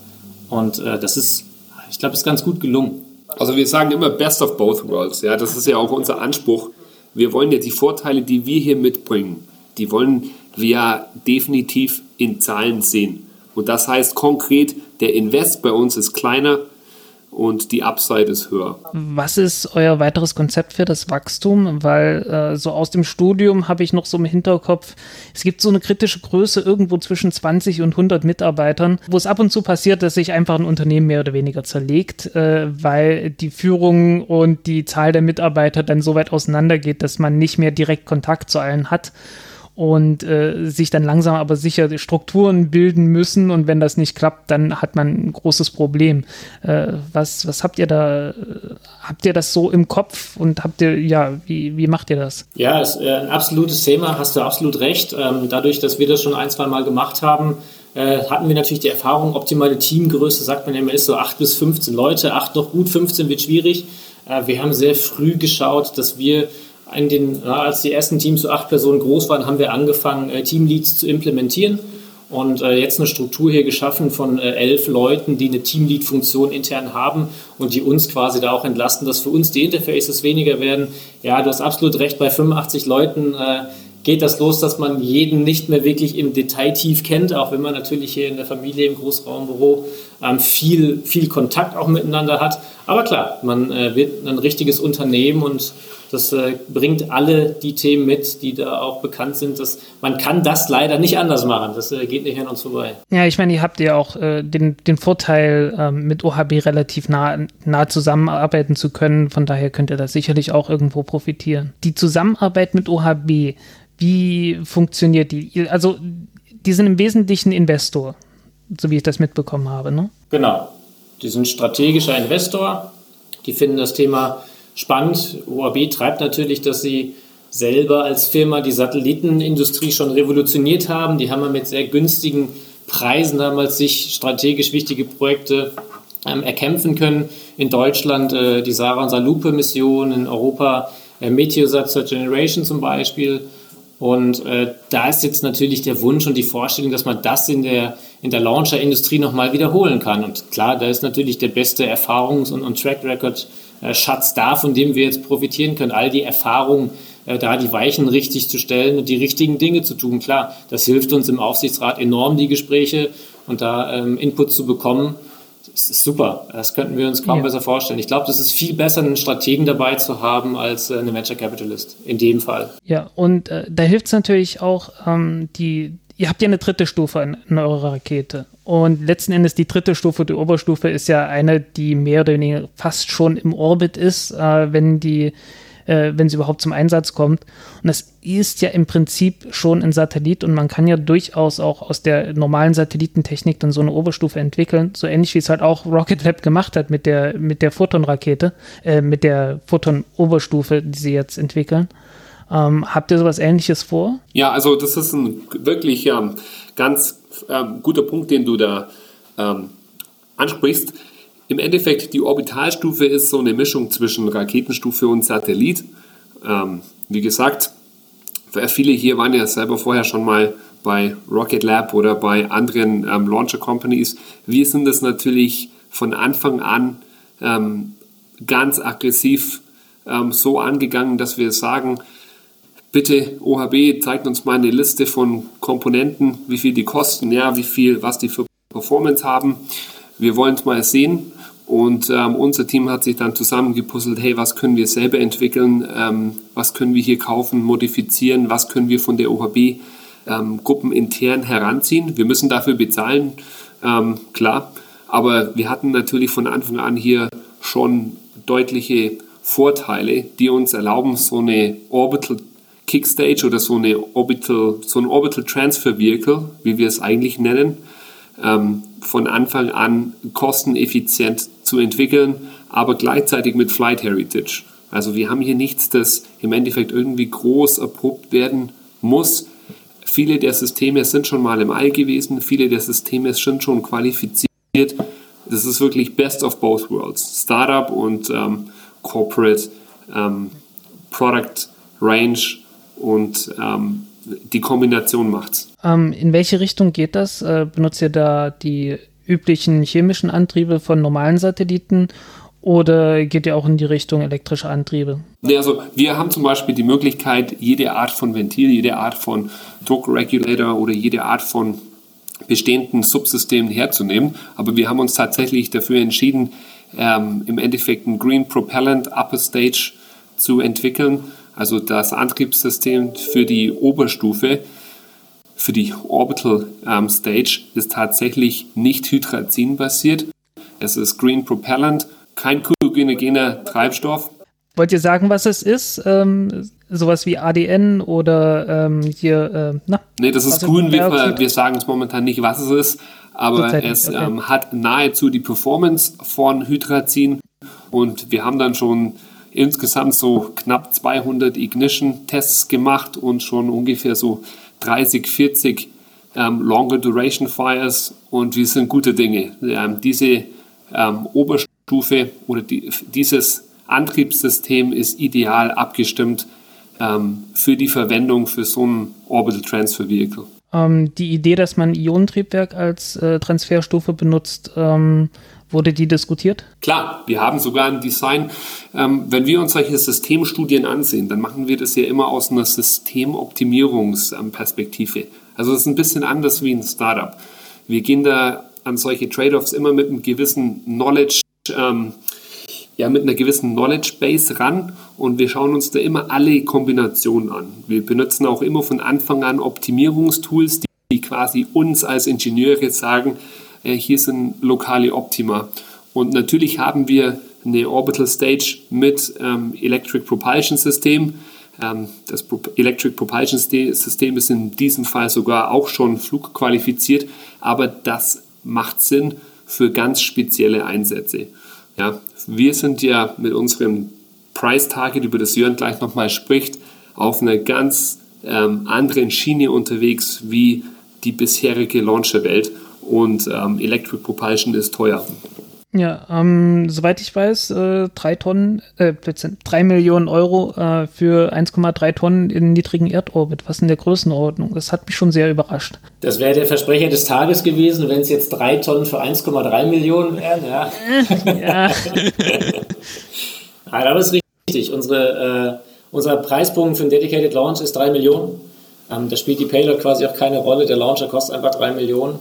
Und äh, das ist, ich glaube, ist ganz gut gelungen. Also wir sagen immer Best of Both Worlds. Ja, das ist ja auch unser Anspruch. Wir wollen ja die Vorteile, die wir hier mitbringen, die wollen wir definitiv in Zahlen sehen. Und das heißt konkret, der Invest bei uns ist kleiner, und die Upside ist höher. Was ist euer weiteres Konzept für das Wachstum? Weil äh, so aus dem Studium habe ich noch so im Hinterkopf, es gibt so eine kritische Größe irgendwo zwischen 20 und 100 Mitarbeitern, wo es ab und zu passiert, dass sich einfach ein Unternehmen mehr oder weniger zerlegt, äh, weil die Führung und die Zahl der Mitarbeiter dann so weit auseinandergeht, dass man nicht mehr direkt Kontakt zu allen hat und äh, sich dann langsam aber sicher Strukturen bilden müssen und wenn das nicht klappt, dann hat man ein großes Problem. Äh, was, was habt ihr da, habt ihr das so im Kopf und habt ihr, ja, wie, wie macht ihr das? Ja, ist äh, ein absolutes Thema, hast du absolut recht. Ähm, dadurch, dass wir das schon ein, zwei Mal gemacht haben, äh, hatten wir natürlich die Erfahrung, optimale Teamgröße, sagt man immer, ist so 8 bis 15 Leute, 8 noch gut, 15 wird schwierig. Äh, wir haben sehr früh geschaut, dass wir in den, ja, als die ersten Teams so acht Personen groß waren, haben wir angefangen, äh, Teamleads zu implementieren und äh, jetzt eine Struktur hier geschaffen von äh, elf Leuten, die eine Teamlead-Funktion intern haben und die uns quasi da auch entlasten, dass für uns die Interfaces weniger werden. Ja, du hast absolut recht, bei 85 Leuten äh, geht das los, dass man jeden nicht mehr wirklich im Detail tief kennt, auch wenn man natürlich hier in der Familie im Großraumbüro ähm, viel, viel Kontakt auch miteinander hat. Aber klar, man äh, wird ein richtiges Unternehmen und das äh, bringt alle die Themen mit, die da auch bekannt sind. Dass man kann das leider nicht anders machen. Das äh, geht nicht an uns vorbei. Ja, ich meine, ihr habt ja auch äh, den, den Vorteil, ähm, mit OHB relativ nah, nah zusammenarbeiten zu können. Von daher könnt ihr da sicherlich auch irgendwo profitieren. Die Zusammenarbeit mit OHB, wie funktioniert die? Also, die sind im Wesentlichen Investor, so wie ich das mitbekommen habe, ne? Genau. Die sind strategischer Investor. Die finden das Thema spannend. OAB treibt natürlich, dass sie selber als Firma die Satellitenindustrie schon revolutioniert haben. Die haben mit sehr günstigen Preisen damals sich strategisch wichtige Projekte ähm, erkämpfen können. In Deutschland äh, die Sarah und Salupe-Mission, in Europa äh, Meteosat Third Generation zum Beispiel. Und äh, da ist jetzt natürlich der Wunsch und die Vorstellung, dass man das in der, in der Launcher-Industrie nochmal wiederholen kann. Und klar, da ist natürlich der beste Erfahrungs- und, und Track-Record Schatz da, von dem wir jetzt profitieren können. All die Erfahrungen, äh, da die Weichen richtig zu stellen und die richtigen Dinge zu tun. Klar, das hilft uns im Aufsichtsrat enorm, die Gespräche und da ähm, Input zu bekommen. Das ist super. Das könnten wir uns kaum ja. besser vorstellen. Ich glaube, das ist viel besser, einen Strategen dabei zu haben als äh, einen Venture Capitalist. In dem Fall. Ja, und äh, da hilft es natürlich auch, ähm, die, ihr habt ja eine dritte Stufe in, in, eurer Rakete. Und letzten Endes die dritte Stufe, die Oberstufe, ist ja eine, die mehr oder weniger fast schon im Orbit ist, äh, wenn die, äh, wenn sie überhaupt zum Einsatz kommt. Und das ist ja im Prinzip schon ein Satellit und man kann ja durchaus auch aus der normalen Satellitentechnik dann so eine Oberstufe entwickeln, so ähnlich wie es halt auch Rocket Lab gemacht hat mit der, mit der Photon-Rakete, äh, mit der Photon-Oberstufe, die sie jetzt entwickeln. Ähm, habt ihr sowas ähnliches vor? Ja, also das ist ein wirklich ähm, ganz ähm, guter Punkt, den du da ähm, ansprichst. Im Endeffekt, die Orbitalstufe ist so eine Mischung zwischen Raketenstufe und Satellit. Ähm, wie gesagt, viele hier waren ja selber vorher schon mal bei Rocket Lab oder bei anderen ähm, Launcher Companies. Wir sind das natürlich von Anfang an ganz aggressiv so angegangen, dass wir sagen, bitte OHB zeigt uns mal eine Liste von Komponenten, wie viel die kosten, ja, wie viel, was die für Performance haben. Wir wollen es mal sehen Und ähm, unser Team hat sich dann zusammengepuzzelt, hey, was können wir selber entwickeln, ähm, was können wir hier kaufen, modifizieren, was können wir von der OHB ähm, Gruppen intern heranziehen. Wir müssen dafür bezahlen, ähm, klar, aber wir hatten natürlich von Anfang an hier schon deutliche Vorteile, die uns erlauben, so eine Orbital Kickstage oder so, eine Orbital, so ein Orbital Transfer Vehicle, wie wir es eigentlich nennen, ähm, von Anfang an kosteneffizient zu entwickeln, aber gleichzeitig mit Flight Heritage. Also wir haben hier nichts, das im Endeffekt irgendwie groß erprobt werden muss. Viele der Systeme sind schon mal im All gewesen, viele der Systeme sind schon qualifiziert. Das ist wirklich Best of both worlds. Startup und ähm, Corporate ähm, Product Range und ähm, die Kombination macht's. Ähm, in welche Richtung geht das? Äh, benutzt ihr da die üblichen chemischen Antriebe von normalen Satelliten oder geht ihr auch in die Richtung elektrische Antriebe? Nee, also wir haben zum Beispiel die Möglichkeit, jede Art von Ventil, jede Art von Druckregulator oder jede Art von bestehenden Subsystemen herzunehmen. Aber wir haben uns tatsächlich dafür entschieden, ähm, im Endeffekt ein Green Propellant Upper Stage zu entwickeln, also das Antriebssystem für die Oberstufe, für die Orbital ähm, Stage, ist tatsächlich nicht Hydrazin-basiert. Es ist Green Propellant, kein kyogener Treibstoff. Wollt ihr sagen, was es ist? Ähm, sowas wie ADN oder ähm, hier, äh, na? Nee, das ist grün. Wir, wir sagen es momentan nicht, was es ist, aber es okay. ähm, hat nahezu die Performance von Hydrazin und wir haben dann schon insgesamt so knapp 200 Ignition-Tests gemacht und schon ungefähr so 30, 40 ähm, Longer Duration Fires und wir sind gute Dinge. Ähm, diese ähm, Oberstufe oder die, dieses Antriebssystem ist ideal abgestimmt ähm, für die Verwendung für so ein Orbital Transfer Vehicle. Ähm, die Idee, dass man Ionentriebwerk als äh, Transferstufe benutzt, ähm, Wurde die diskutiert? Klar, wir haben sogar ein Design. Ähm, wenn wir uns solche Systemstudien ansehen, dann machen wir das ja immer aus einer Systemoptimierungsperspektive. Also das ist ein bisschen anders wie ein Startup. Wir gehen da an solche Trade-offs immer mit einem gewissen Knowledge, ähm, ja, mit einer gewissen Knowledge Base ran und wir schauen uns da immer alle Kombinationen an. Wir benutzen auch immer von Anfang an Optimierungstools, die quasi uns als Ingenieure sagen, hier sind lokale Optima. Und natürlich haben wir eine Orbital Stage mit ähm, Electric Propulsion System. Ähm, das Pro Electric Propulsion System ist in diesem Fall sogar auch schon flugqualifiziert, aber das macht Sinn für ganz spezielle Einsätze. Ja, wir sind ja mit unserem Price Target, über das Jörn gleich nochmal spricht, auf einer ganz ähm, anderen Schiene unterwegs wie die bisherige Launcher-Welt und ähm, Electric Propulsion ist teuer. Ja, ähm, soweit ich weiß, äh, drei Tonnen, äh, drei Millionen Euro äh, für 1,3 Tonnen in niedrigen Erdorbit. Was in der Größenordnung? Das hat mich schon sehr überrascht. Das wäre der Versprecher des Tages gewesen, wenn es jetzt drei Tonnen für 1,3 Millionen wären. Ja. ja. Aber das ist richtig. Unsere, äh, unser Preispunkt für einen Dedicated Launch ist 3 Millionen. Ähm, da spielt die Payload quasi auch keine Rolle. Der Launcher kostet einfach 3 Millionen.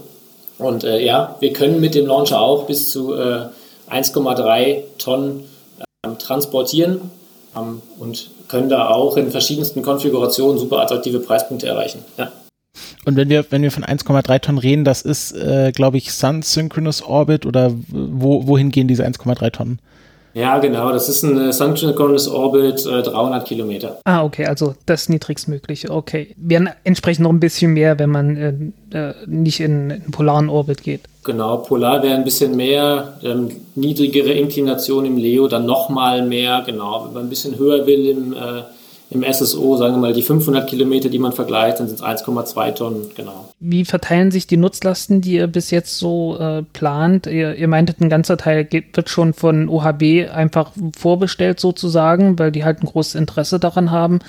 Und äh, ja, wir können mit dem Launcher auch bis zu äh, 1,3 Tonnen ähm, transportieren ähm, und können da auch in verschiedensten Konfigurationen super attraktive Preispunkte erreichen. Ja. Und wenn wir, wenn wir von 1,3 Tonnen reden, das ist, äh, glaube ich, Sun Synchronous Orbit oder wo, wohin gehen diese 1,3 Tonnen? Ja, genau. Das ist ein äh, Synchronous Orbit, äh, 300 Kilometer. Ah, okay. Also das niedrigstmögliche. Okay. Wären entsprechend noch ein bisschen mehr, wenn man äh, äh, nicht in, in polaren Orbit geht. Genau. Polar wäre ein bisschen mehr. Ähm, niedrigere Inklination im Leo, dann nochmal mehr. Genau. Wenn man ein bisschen höher will im äh, im SSO, sagen wir mal, die 500 Kilometer, die man vergleicht, dann sind es 1,2 Tonnen, genau. Wie verteilen sich die Nutzlasten, die ihr bis jetzt so äh, plant? Ihr, ihr, meintet, ein ganzer Teil geht, wird schon von OHB einfach vorbestellt sozusagen, weil die halt ein großes Interesse daran haben.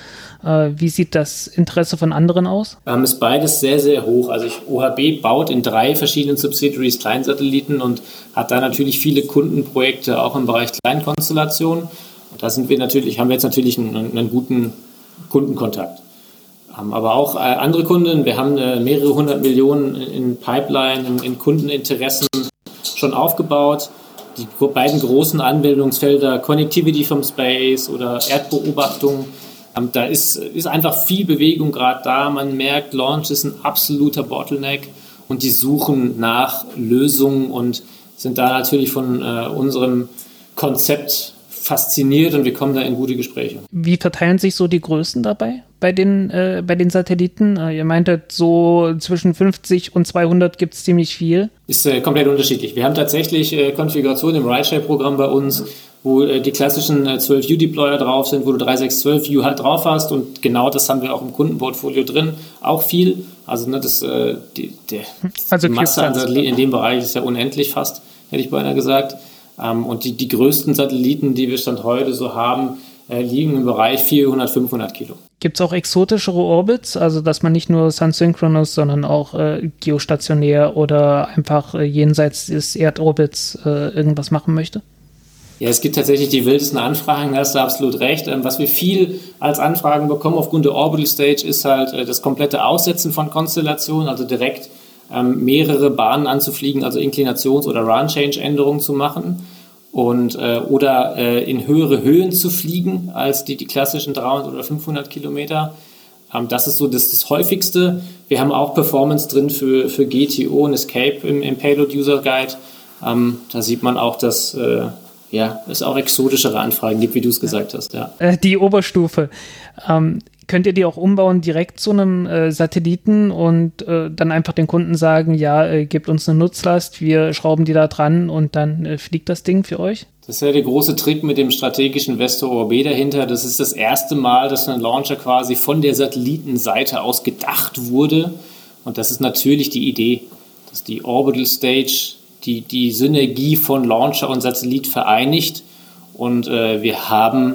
Äh, wie sieht das Interesse von anderen aus? Ähm, ist beides sehr, sehr hoch. Also ich, OHB baut in drei verschiedenen Subsidiaries Kleinsatelliten und hat da natürlich viele Kundenprojekte auch im Bereich Kleinkonstellationen. Da sind wir natürlich, haben wir jetzt natürlich einen, einen guten Kundenkontakt. Aber auch äh, andere Kunden, wir haben äh, mehrere hundert Millionen in Pipeline, in, in Kundeninteressen schon aufgebaut, die beiden großen Anwendungsfelder Connectivity vom Space oder Erdbeobachtung. Ähm, da ist, ist einfach viel Bewegung gerade da. Man merkt, Launch ist ein absoluter Bottleneck und die suchen nach Lösungen und sind da natürlich von äh, unserem Konzept fasziniert und wir kommen da in gute Gespräche. Wie verteilen sich so die Größen dabei bei den, äh, bei den Satelliten? Äh, ihr meintet, so zwischen 50 und 200 gibt es ziemlich viel. Ist äh, komplett unterschiedlich. Wir haben tatsächlich äh, Konfigurationen im Rideshare-Programm bei uns, wo äh, die klassischen 12U-Deployer drauf sind, wo du 3612U halt drauf hast und genau das haben wir auch im Kundenportfolio drin. Auch viel. Also ne, das, die, der, also die Masse an Satelliten in dem Bereich ist ja unendlich fast, hätte ich beinahe gesagt. Ähm, und die, die größten Satelliten, die wir Stand heute so haben, äh, liegen im Bereich 400, 500 Kilo. Gibt es auch exotischere Orbits, also dass man nicht nur Sun-Synchronous, sondern auch äh, geostationär oder einfach äh, jenseits des Erdorbits äh, irgendwas machen möchte? Ja, es gibt tatsächlich die wildesten Anfragen, da hast du absolut recht. Ähm, was wir viel als Anfragen bekommen aufgrund der Orbital Stage ist halt äh, das komplette Aussetzen von Konstellationen, also direkt ähm, mehrere Bahnen anzufliegen, also Inklinations- oder Run-Change-Änderungen zu machen und, äh, oder äh, in höhere Höhen zu fliegen als die, die klassischen 300 oder 500 Kilometer. Ähm, das ist so das, das häufigste. Wir haben auch Performance drin für, für GTO und Escape im, im Payload User Guide. Ähm, da sieht man auch, dass äh, ja, es auch exotischere Anfragen gibt, wie du es gesagt hast. Ja. Äh, die Oberstufe. Ähm, könnt ihr die auch umbauen direkt zu einem äh, Satelliten und äh, dann einfach den Kunden sagen, ja, äh, gebt uns eine Nutzlast, wir schrauben die da dran und dann äh, fliegt das Ding für euch? Das ist ja der große Trick mit dem strategischen Vestor ORB dahinter. Das ist das erste Mal, dass ein Launcher quasi von der Satellitenseite aus gedacht wurde. Und das ist natürlich die Idee, dass die Orbital Stage die, die Synergie von Launcher und Satellit vereinigt. Und äh, wir haben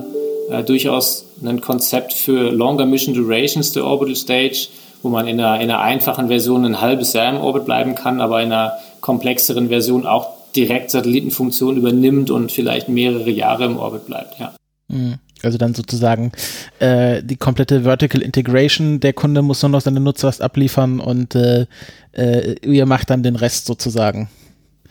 äh, durchaus ein Konzept für Longer Mission Durations der Orbital Stage, wo man in einer, in einer einfachen Version ein halbes Jahr im Orbit bleiben kann, aber in einer komplexeren Version auch direkt Satellitenfunktion übernimmt und vielleicht mehrere Jahre im Orbit bleibt. Ja. Mhm. Also dann sozusagen äh, die komplette Vertical Integration, der Kunde muss nur noch seine Nutzlast abliefern und äh, äh, ihr macht dann den Rest sozusagen.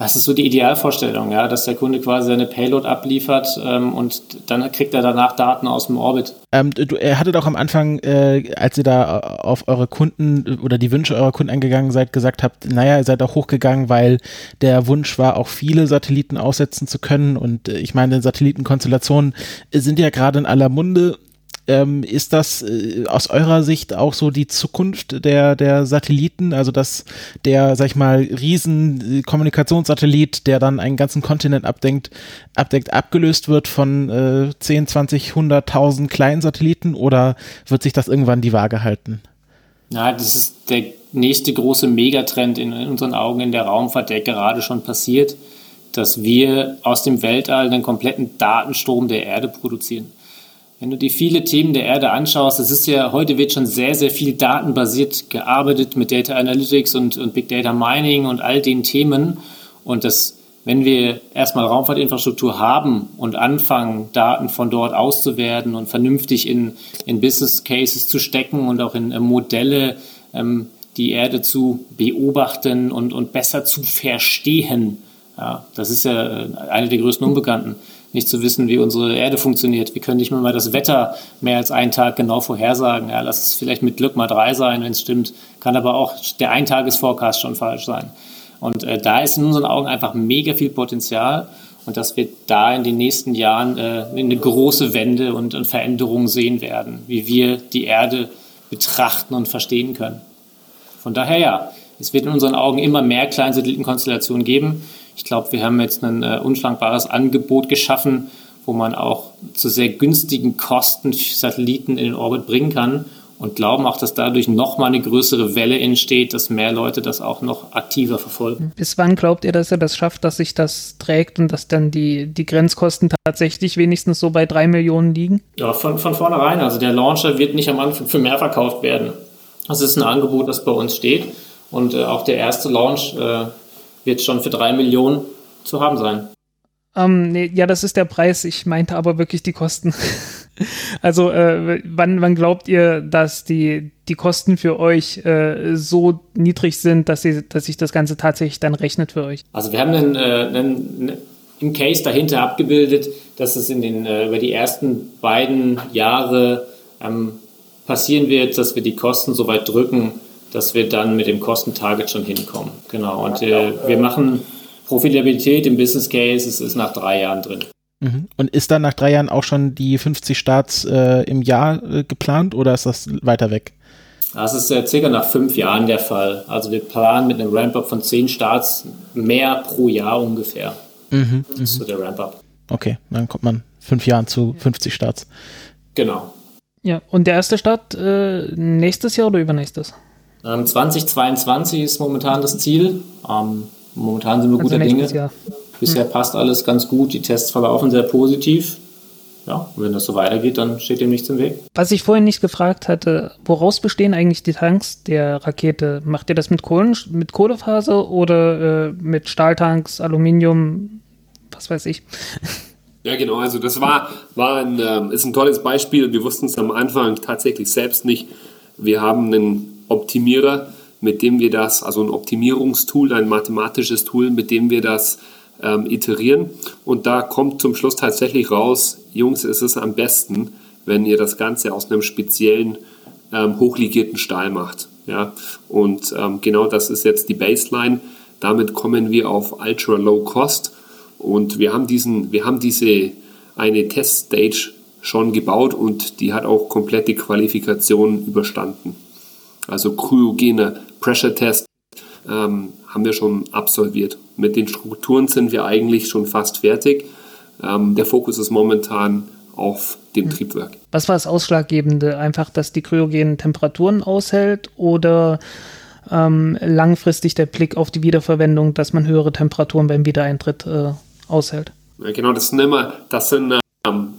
Das ist so die Idealvorstellung, ja, dass der Kunde quasi seine Payload abliefert ähm, und dann kriegt er danach Daten aus dem Orbit. Ähm, du, er hattet auch am Anfang, äh, als ihr da auf eure Kunden oder die Wünsche eurer Kunden eingegangen seid, gesagt habt, naja, ihr seid auch hochgegangen, weil der Wunsch war, auch viele Satelliten aussetzen zu können. Und äh, ich meine, Satellitenkonstellationen sind ja gerade in aller Munde ähm, ist das äh, aus eurer Sicht auch so die Zukunft der, der Satelliten? Also, dass der, sag ich mal, riesen Kommunikationssatellit, der dann einen ganzen Kontinent abdenkt, abdeckt, abgelöst wird von äh, 10, 20, 100.000 kleinen Satelliten oder wird sich das irgendwann die Waage halten? Ja, das ist der nächste große Megatrend in, in unseren Augen in der Raumfahrt, der gerade schon passiert, dass wir aus dem Weltall einen kompletten Datenstrom der Erde produzieren. Wenn du dir viele Themen der Erde anschaust, es ist ja, heute wird schon sehr, sehr viel datenbasiert gearbeitet mit Data Analytics und, und Big Data Mining und all den Themen. Und das, wenn wir erstmal Raumfahrtinfrastruktur haben und anfangen, Daten von dort auszuwerten und vernünftig in, in Business Cases zu stecken und auch in äh, Modelle, ähm, die Erde zu beobachten und, und besser zu verstehen, ja, das ist ja äh, eine der größten Unbekannten nicht zu wissen, wie unsere Erde funktioniert. Wir können nicht mal das Wetter mehr als einen Tag genau vorhersagen. Ja, lass es vielleicht mit Glück mal drei sein, wenn es stimmt. Kann aber auch der Eintagesforecast schon falsch sein. Und äh, da ist in unseren Augen einfach mega viel Potenzial und dass wir da in den nächsten Jahren äh, eine große Wende und, und Veränderung sehen werden, wie wir die Erde betrachten und verstehen können. Von daher ja, es wird in unseren Augen immer mehr Kleinsatellitenkonstellationen geben. Ich glaube, wir haben jetzt ein äh, unschlankbares Angebot geschaffen, wo man auch zu sehr günstigen Kosten Satelliten in den Orbit bringen kann und glauben auch, dass dadurch nochmal eine größere Welle entsteht, dass mehr Leute das auch noch aktiver verfolgen. Bis wann glaubt ihr, dass er das schafft, dass sich das trägt und dass dann die, die Grenzkosten tatsächlich wenigstens so bei drei Millionen liegen? Ja, von, von vornherein. Also der Launcher wird nicht am Anfang für mehr verkauft werden. Das ist ein Angebot, das bei uns steht. Und äh, auch der erste Launch äh, wird schon für drei Millionen zu haben sein. Ähm, nee, ja, das ist der Preis. Ich meinte aber wirklich die Kosten. also, äh, wann, wann glaubt ihr, dass die, die Kosten für euch äh, so niedrig sind, dass, sie, dass sich das Ganze tatsächlich dann rechnet für euch? Also, wir haben einen, äh, einen im Case dahinter abgebildet, dass es in den, äh, über die ersten beiden Jahre ähm, passieren wird, dass wir die Kosten so weit drücken, dass wir dann mit dem Kostentarget schon hinkommen. Genau. Und äh, wir machen Profitabilität im Business Case, es ist nach drei Jahren drin. Mhm. Und ist dann nach drei Jahren auch schon die 50 Starts äh, im Jahr äh, geplant oder ist das weiter weg? Das ist äh, circa nach fünf Jahren der Fall. Also wir planen mit einem Ramp-up von zehn Starts mehr pro Jahr ungefähr. Mhm, das ist so der Ramp-up. Okay, dann kommt man fünf Jahren zu 50 Starts. Genau. Ja, und der erste Start äh, nächstes Jahr oder übernächstes? Ähm, 2022 ist momentan das Ziel. Ähm, momentan sind wir also guter Dinge. Jahr. Bisher hm. passt alles ganz gut. Die Tests verlaufen sehr positiv. Ja, und wenn das so weitergeht, dann steht dem nichts im Weg. Was ich vorhin nicht gefragt hatte, woraus bestehen eigentlich die Tanks der Rakete? Macht ihr das mit, Kohlen, mit Kohlefaser oder äh, mit Stahltanks, Aluminium, was weiß ich? Ja, genau. Also das war, war ein, ähm, ist ein tolles Beispiel. Wir wussten es am Anfang tatsächlich selbst nicht. Wir haben einen Optimierer, mit dem wir das, also ein Optimierungstool, ein mathematisches Tool, mit dem wir das ähm, iterieren. Und da kommt zum Schluss tatsächlich raus, Jungs, es ist am besten, wenn ihr das Ganze aus einem speziellen ähm, hochlegierten Stahl macht. Ja? Und ähm, genau das ist jetzt die Baseline. Damit kommen wir auf Ultra Low Cost und wir haben diesen, wir haben diese eine Teststage schon gebaut und die hat auch komplette Qualifikation überstanden. Also kryogener Pressure Test ähm, haben wir schon absolviert. Mit den Strukturen sind wir eigentlich schon fast fertig. Ähm, der Fokus ist momentan auf dem hm. Triebwerk. Was war das Ausschlaggebende? Einfach, dass die kryogenen Temperaturen aushält oder ähm, langfristig der Blick auf die Wiederverwendung, dass man höhere Temperaturen beim Wiedereintritt äh, aushält. Ja, genau, das sind immer, das sind ähm,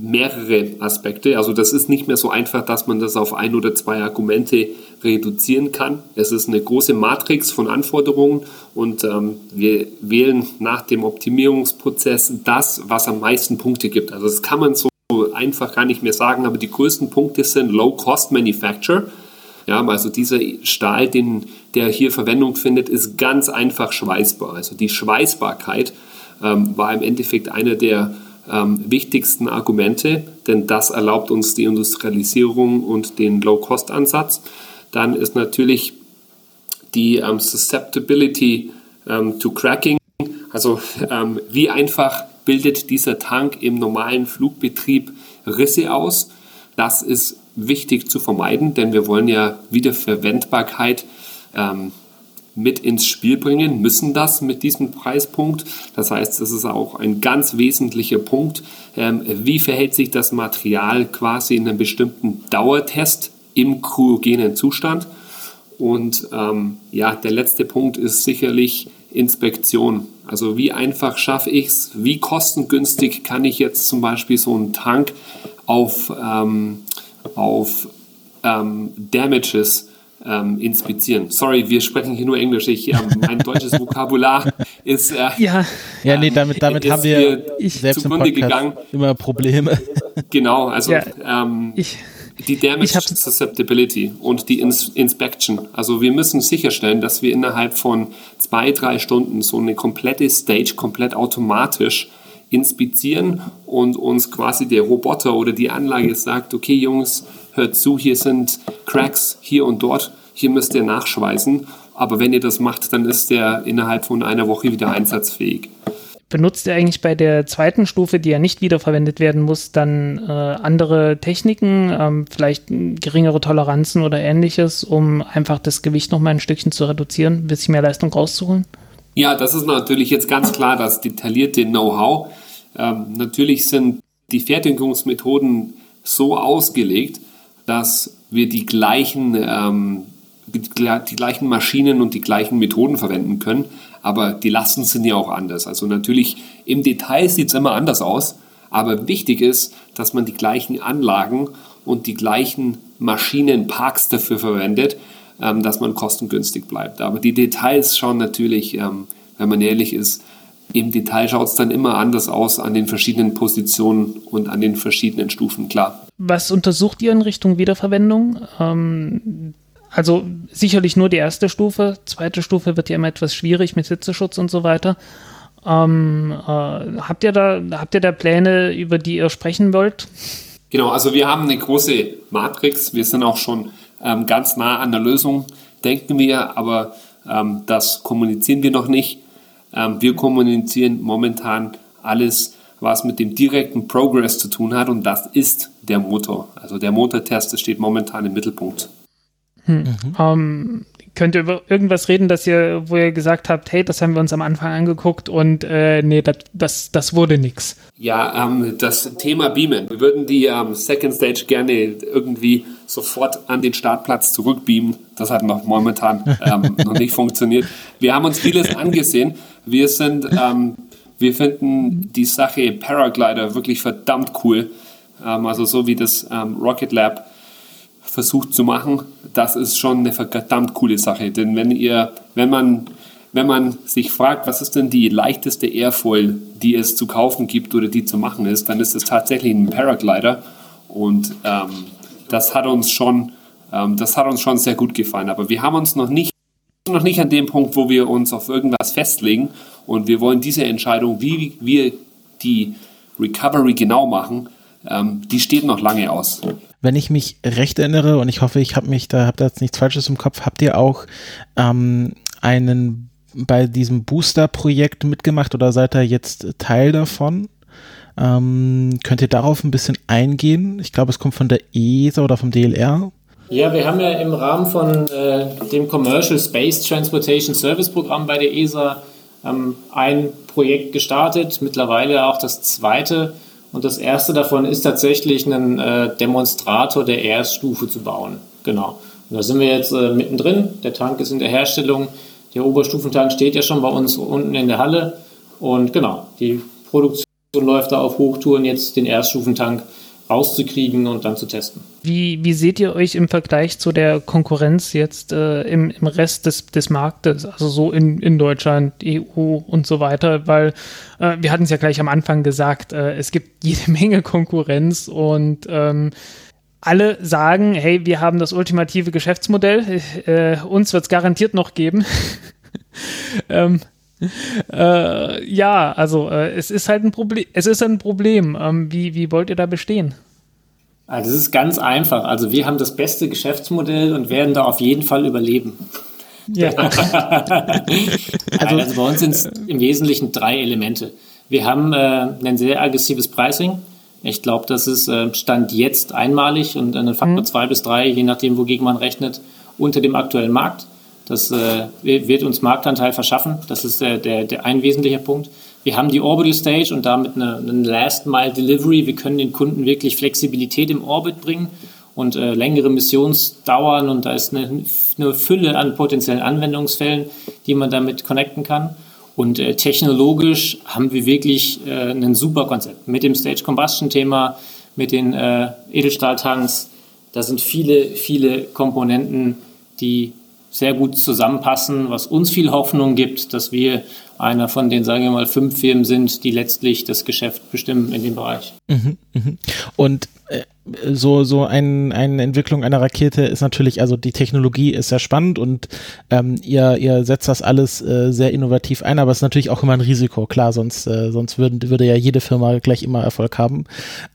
mehrere Aspekte. Also das ist nicht mehr so einfach, dass man das auf ein oder zwei Argumente reduzieren kann. Es ist eine große Matrix von Anforderungen und ähm, wir wählen nach dem Optimierungsprozess das, was am meisten Punkte gibt. Also das kann man so einfach gar nicht mehr sagen, aber die größten Punkte sind Low-Cost Manufacture. Ja, also dieser Stahl, den, der hier Verwendung findet, ist ganz einfach schweißbar. Also die Schweißbarkeit ähm, war im Endeffekt einer der ähm, wichtigsten Argumente, denn das erlaubt uns die Industrialisierung und den Low-Cost-Ansatz. Dann ist natürlich die ähm, Susceptibility ähm, to Cracking, also ähm, wie einfach bildet dieser Tank im normalen Flugbetrieb Risse aus. Das ist wichtig zu vermeiden, denn wir wollen ja Wiederverwendbarkeit ähm, mit ins Spiel bringen, müssen das mit diesem Preispunkt. Das heißt, das ist auch ein ganz wesentlicher Punkt. Ähm, wie verhält sich das Material quasi in einem bestimmten Dauertest im kryogenen Zustand? Und ähm, ja, der letzte Punkt ist sicherlich Inspektion. Also wie einfach schaffe ich es, wie kostengünstig kann ich jetzt zum Beispiel so einen Tank auf, ähm, auf ähm, Damages ähm, inspizieren. Sorry, wir sprechen hier nur Englisch. Ich, ähm, mein deutsches Vokabular ist äh, ja, ja, nee, damit, damit haben wir ich, selbst im Podcast gegangen. immer Probleme. Genau, also ja, ähm, ich, die Damage Susceptibility und die Ins Inspection. Also wir müssen sicherstellen, dass wir innerhalb von zwei, drei Stunden so eine komplette Stage komplett automatisch inspizieren und uns quasi der Roboter oder die Anlage sagt, okay Jungs, hört zu, hier sind Cracks hier und dort, hier müsst ihr nachschweißen. Aber wenn ihr das macht, dann ist der innerhalb von einer Woche wieder einsatzfähig. Benutzt ihr eigentlich bei der zweiten Stufe, die ja nicht wiederverwendet werden muss, dann äh, andere Techniken, ähm, vielleicht geringere Toleranzen oder ähnliches, um einfach das Gewicht noch mal ein Stückchen zu reduzieren, ein bisschen mehr Leistung rauszuholen? Ja, das ist natürlich jetzt ganz klar das detaillierte Know-how. Ähm, natürlich sind die Fertigungsmethoden so ausgelegt, dass wir die gleichen, ähm, die, gleichen Maschinen und die gleichen Methoden verwenden können, aber die Lasten sind ja auch anders. Also natürlich im Detail sieht es immer anders aus, aber wichtig ist, dass man die gleichen Anlagen und die gleichen Maschinenparks dafür verwendet, ähm, dass man kostengünstig bleibt. Aber die Details schauen natürlich, ähm, wenn man ehrlich ist, im Detail schaut es dann immer anders aus an den verschiedenen Positionen und an den verschiedenen Stufen, klar. Was untersucht ihr in Richtung Wiederverwendung? Ähm, also sicherlich nur die erste Stufe. Zweite Stufe wird ja immer etwas schwierig mit Hitzeschutz und so weiter. Ähm, äh, habt ihr da habt ihr da Pläne, über die ihr sprechen wollt? Genau, also wir haben eine große Matrix. Wir sind auch schon ähm, ganz nah an der Lösung, denken wir, aber ähm, das kommunizieren wir noch nicht. Ähm, wir kommunizieren momentan alles, was mit dem direkten Progress zu tun hat und das ist der Motor. Also der Motortest steht momentan im Mittelpunkt. Hm. Mhm. Ähm, könnt ihr über irgendwas reden, dass ihr, wo ihr gesagt habt, hey, das haben wir uns am Anfang angeguckt und äh, nee, das, das, das wurde nichts? Ja, ähm, das Thema Beamen. Wir würden die ähm, Second Stage gerne irgendwie sofort an den Startplatz zurückbeamen. Das hat noch momentan ähm, noch nicht funktioniert. Wir haben uns vieles angesehen. Wir sind, ähm, wir finden die Sache Paraglider wirklich verdammt cool. Ähm, also so wie das ähm, Rocket Lab versucht zu machen, das ist schon eine verdammt coole Sache. Denn wenn ihr, wenn man, wenn man sich fragt, was ist denn die leichteste Airfoil, die es zu kaufen gibt oder die zu machen ist, dann ist es tatsächlich ein Paraglider. Und ähm, das hat uns schon, ähm, das hat uns schon sehr gut gefallen. Aber wir haben uns noch nicht, noch nicht an dem Punkt, wo wir uns auf irgendwas festlegen. Und wir wollen diese Entscheidung, wie wir die Recovery genau machen, ähm, die steht noch lange aus wenn ich mich recht erinnere, und ich hoffe, ich habe mich da, habt da jetzt nichts Falsches im Kopf, habt ihr auch ähm, einen bei diesem Booster-Projekt mitgemacht oder seid ihr jetzt Teil davon? Ähm, könnt ihr darauf ein bisschen eingehen? Ich glaube, es kommt von der ESA oder vom DLR. Ja, wir haben ja im Rahmen von äh, dem Commercial Space Transportation Service Programm bei der ESA ähm, ein Projekt gestartet, mittlerweile auch das zweite und das erste davon ist tatsächlich einen äh, Demonstrator der Erststufe zu bauen. Genau. Und da sind wir jetzt äh, mittendrin. Der Tank ist in der Herstellung. Der Oberstufentank steht ja schon bei uns unten in der Halle. Und genau, die Produktion läuft da auf Hochtouren, jetzt den Erststufentank rauszukriegen und dann zu testen. Wie, wie seht ihr euch im Vergleich zu der Konkurrenz jetzt äh, im, im Rest des, des Marktes, also so in, in Deutschland, EU und so weiter? Weil äh, wir hatten es ja gleich am Anfang gesagt, äh, es gibt jede Menge Konkurrenz und ähm, alle sagen, hey, wir haben das ultimative Geschäftsmodell, äh, uns wird es garantiert noch geben. ähm, äh, ja, also äh, es ist halt ein Problem. Es ist ein Problem. Ähm, wie, wie wollt ihr da bestehen? Also es ist ganz einfach. Also wir haben das beste Geschäftsmodell und werden da auf jeden Fall überleben. Ja. also, also, bei uns sind es im Wesentlichen drei Elemente. Wir haben äh, ein sehr aggressives Pricing. Ich glaube, das ist äh, Stand jetzt einmalig und einen Faktor mhm. zwei bis drei, je nachdem, wogegen man rechnet, unter dem aktuellen Markt. Das äh, wird uns Marktanteil verschaffen. Das ist äh, der, der ein wesentlicher Punkt. Wir haben die Orbital Stage und damit eine, eine Last Mile Delivery. Wir können den Kunden wirklich Flexibilität im Orbit bringen und äh, längere Missionsdauern und da ist eine, eine, Fülle an potenziellen Anwendungsfällen, die man damit connecten kann. Und äh, technologisch haben wir wirklich äh, ein super Konzept mit dem Stage Combustion Thema, mit den äh, Edelstahltanks. Da sind viele, viele Komponenten, die sehr gut zusammenpassen, was uns viel Hoffnung gibt, dass wir einer von den, sagen wir mal, fünf Firmen sind, die letztlich das Geschäft bestimmen in dem Bereich. Mhm, mh. Und äh, so, so ein, eine Entwicklung einer Rakete ist natürlich, also die Technologie ist sehr spannend und ähm, ihr, ihr setzt das alles äh, sehr innovativ ein, aber es ist natürlich auch immer ein Risiko, klar, sonst, äh, sonst würden, würde ja jede Firma gleich immer Erfolg haben.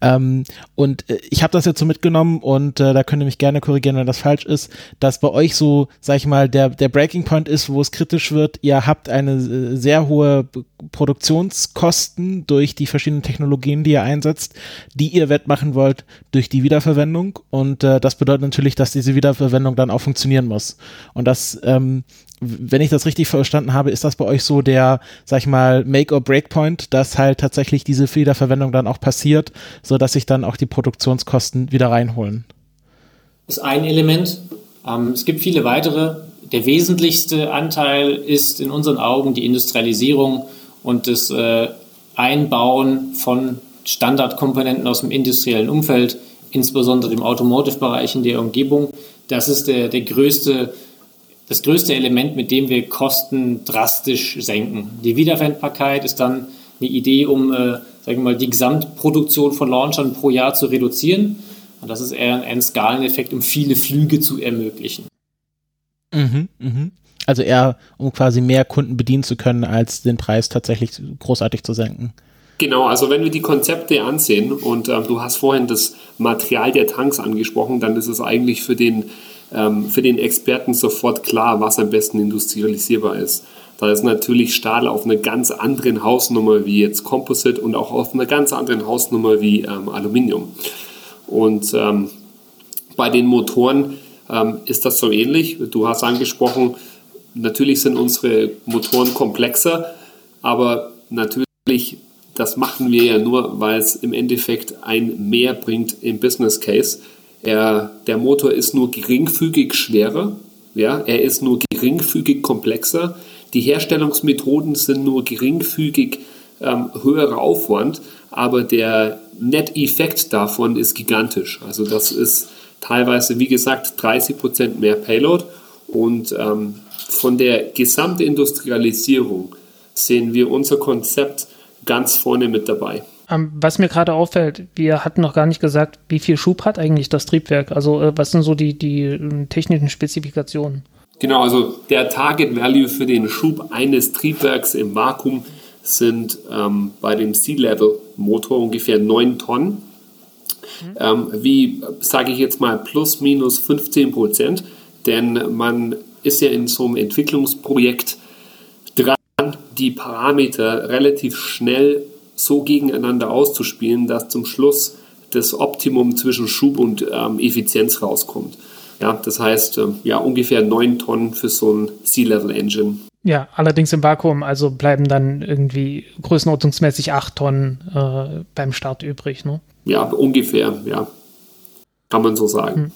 Ähm, und äh, ich habe das jetzt so mitgenommen und äh, da könnt ihr mich gerne korrigieren, wenn das falsch ist, dass bei euch so, sag ich mal, der, der Breaking Point ist, wo es kritisch wird, ihr habt eine äh, sehr hohe Produktionskosten durch die verschiedenen Technologien, die ihr einsetzt, die ihr wettmachen wollt durch die Wiederverwendung und äh, das bedeutet natürlich, dass diese Wiederverwendung dann auch funktionieren muss. Und das, ähm, wenn ich das richtig verstanden habe, ist das bei euch so der, sag ich mal, Make or Break Point, dass halt tatsächlich diese Wiederverwendung dann auch passiert, so dass sich dann auch die Produktionskosten wieder reinholen. Ist ein Element. Ähm, es gibt viele weitere. Der wesentlichste Anteil ist in unseren Augen die Industrialisierung und das äh, Einbauen von Standardkomponenten aus dem industriellen Umfeld, insbesondere im Automotive-Bereich in der Umgebung. Das ist der, der größte, das größte Element, mit dem wir Kosten drastisch senken. Die Wiederverwendbarkeit ist dann eine Idee, um äh, sagen mal, die Gesamtproduktion von Launchern pro Jahr zu reduzieren. Und das ist eher ein Skaleneffekt, um viele Flüge zu ermöglichen. Mhm, mhm. Also eher, um quasi mehr Kunden bedienen zu können, als den Preis tatsächlich großartig zu senken. Genau, also wenn wir die Konzepte ansehen und äh, du hast vorhin das Material der Tanks angesprochen, dann ist es eigentlich für den, ähm, für den Experten sofort klar, was am besten industrialisierbar ist. Da ist natürlich Stahl auf einer ganz anderen Hausnummer wie jetzt Composite und auch auf einer ganz anderen Hausnummer wie ähm, Aluminium. Und ähm, bei den Motoren ähm, ist das so ähnlich. Du hast angesprochen, natürlich sind unsere Motoren komplexer, aber natürlich, das machen wir ja nur, weil es im Endeffekt ein Mehr bringt im Business Case. Er, der Motor ist nur geringfügig schwerer, ja, er ist nur geringfügig komplexer. Die Herstellungsmethoden sind nur geringfügig ähm, höherer Aufwand, aber der Net-Effekt davon ist gigantisch. Also das ist teilweise, wie gesagt, 30 Prozent mehr Payload und ähm, von der Gesamtindustrialisierung sehen wir unser Konzept ganz vorne mit dabei. Ähm, was mir gerade auffällt, wir hatten noch gar nicht gesagt, wie viel Schub hat eigentlich das Triebwerk? Also äh, was sind so die, die äh, technischen Spezifikationen? Genau, also der Target Value für den Schub eines Triebwerks im Vakuum sind ähm, bei dem Sea-Level-Motor ungefähr 9 Tonnen. Mhm. Ähm, wie sage ich jetzt mal plus minus 15 Prozent, denn man ist ja in so einem Entwicklungsprojekt dran, die Parameter relativ schnell so gegeneinander auszuspielen, dass zum Schluss das Optimum zwischen Schub und ähm, Effizienz rauskommt. Ja, das heißt, ähm, ja, ungefähr 9 Tonnen für so ein Sea-Level-Engine. Ja, allerdings im Vakuum, also bleiben dann irgendwie größenordnungsmäßig 8 Tonnen äh, beim Start übrig, ne? Ja, ungefähr, ja. Kann man so sagen. Hm.